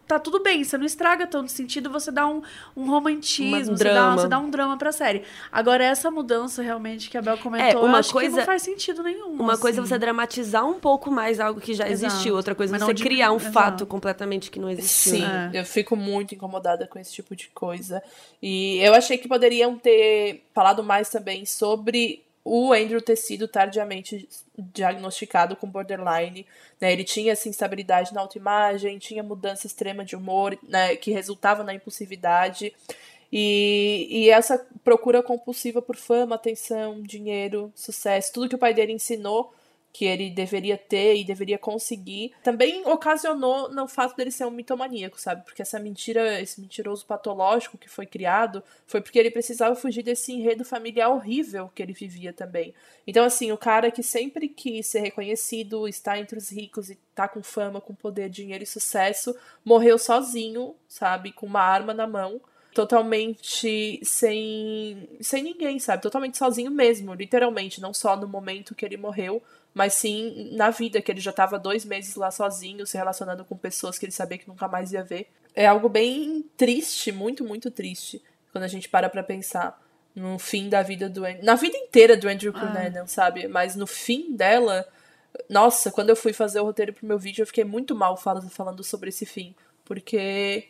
Speaker 3: tá tudo bem, você não estraga tanto sentido, você dá um, um romantismo, você dá, você dá, um drama pra série. Agora, essa mudança realmente que a Bel comentou, é, uma coisa, não faz sentido nenhum.
Speaker 1: Uma assim. coisa é você dramatizar um pouco mais algo que já existiu, Exato. outra coisa é você criar um Exato. fato completamente que não existiu.
Speaker 2: Sim, né? eu fico muito incomodada com esse tipo de coisa. E eu achei que poderiam ter falado mais também sobre o Andrew ter sido tardiamente diagnosticado com borderline. Né? Ele tinha essa instabilidade na autoimagem, tinha mudança extrema de humor, né? que resultava na impulsividade. E, e essa procura compulsiva por fama, atenção, dinheiro, sucesso, tudo que o pai dele ensinou que ele deveria ter e deveria conseguir, também ocasionou no fato dele ser um mitomaníaco, sabe? Porque essa mentira, esse mentiroso patológico que foi criado, foi porque ele precisava fugir desse enredo familiar horrível que ele vivia também. Então, assim, o cara que sempre quis ser reconhecido, estar entre os ricos e tá com fama, com poder, dinheiro e sucesso, morreu sozinho, sabe? Com uma arma na mão totalmente sem sem ninguém, sabe? Totalmente sozinho mesmo, literalmente, não só no momento que ele morreu, mas sim na vida, que ele já estava dois meses lá sozinho, se relacionando com pessoas que ele sabia que nunca mais ia ver. É algo bem triste, muito, muito triste, quando a gente para pra pensar no fim da vida do Andrew. Na vida inteira do Andrew Cunanan, ah. sabe? Mas no fim dela. Nossa, quando eu fui fazer o roteiro pro meu vídeo, eu fiquei muito mal falando sobre esse fim. Porque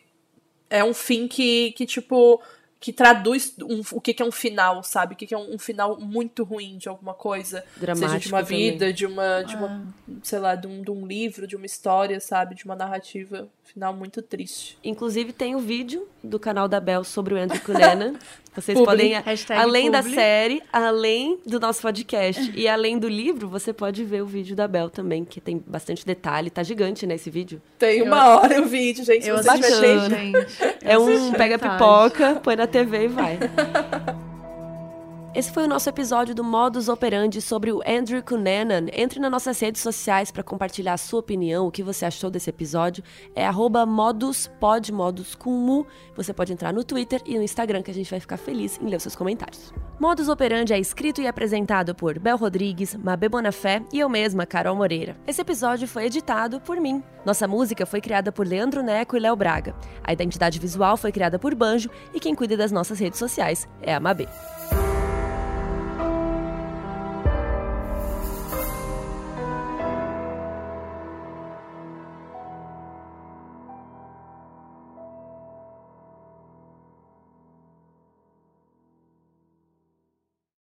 Speaker 2: é um fim que, que tipo, que traduz um, o que, que, é um final, sabe? O que, que é um, um, final muito ruim de alguma coisa.
Speaker 1: Dramático
Speaker 2: seja de uma
Speaker 1: também.
Speaker 2: vida, de uma, de uma ah. sei lá, de um, de um, livro, de uma história, sabe? De uma narrativa. Final muito triste.
Speaker 1: Inclusive tem o vídeo do canal da Bel sobre o Andrew Cunanan. Vocês podem, Hashtag além publi. da série, além do nosso podcast e além do livro, você pode ver o vídeo da Bel também, que tem bastante detalhe. Tá gigante nesse vídeo.
Speaker 2: Tem uma eu, hora o vídeo, gente.
Speaker 1: Eu assisti, gente. É um pega pipoca, põe na TV e vai. Esse foi o nosso episódio do Modus Operandi sobre o Andrew Cunanan. Entre nas nossas redes sociais para compartilhar a sua opinião, o que você achou desse episódio. É modus com mu. Você pode entrar no Twitter e no Instagram que a gente vai ficar feliz em ler os seus comentários. Modus Operandi é escrito e apresentado por Bel Rodrigues, Mabê Bonafé e eu mesma, Carol Moreira. Esse episódio foi editado por mim. Nossa música foi criada por Leandro Neco e Léo Braga. A identidade visual foi criada por Banjo e quem cuida das nossas redes sociais é a Mabê.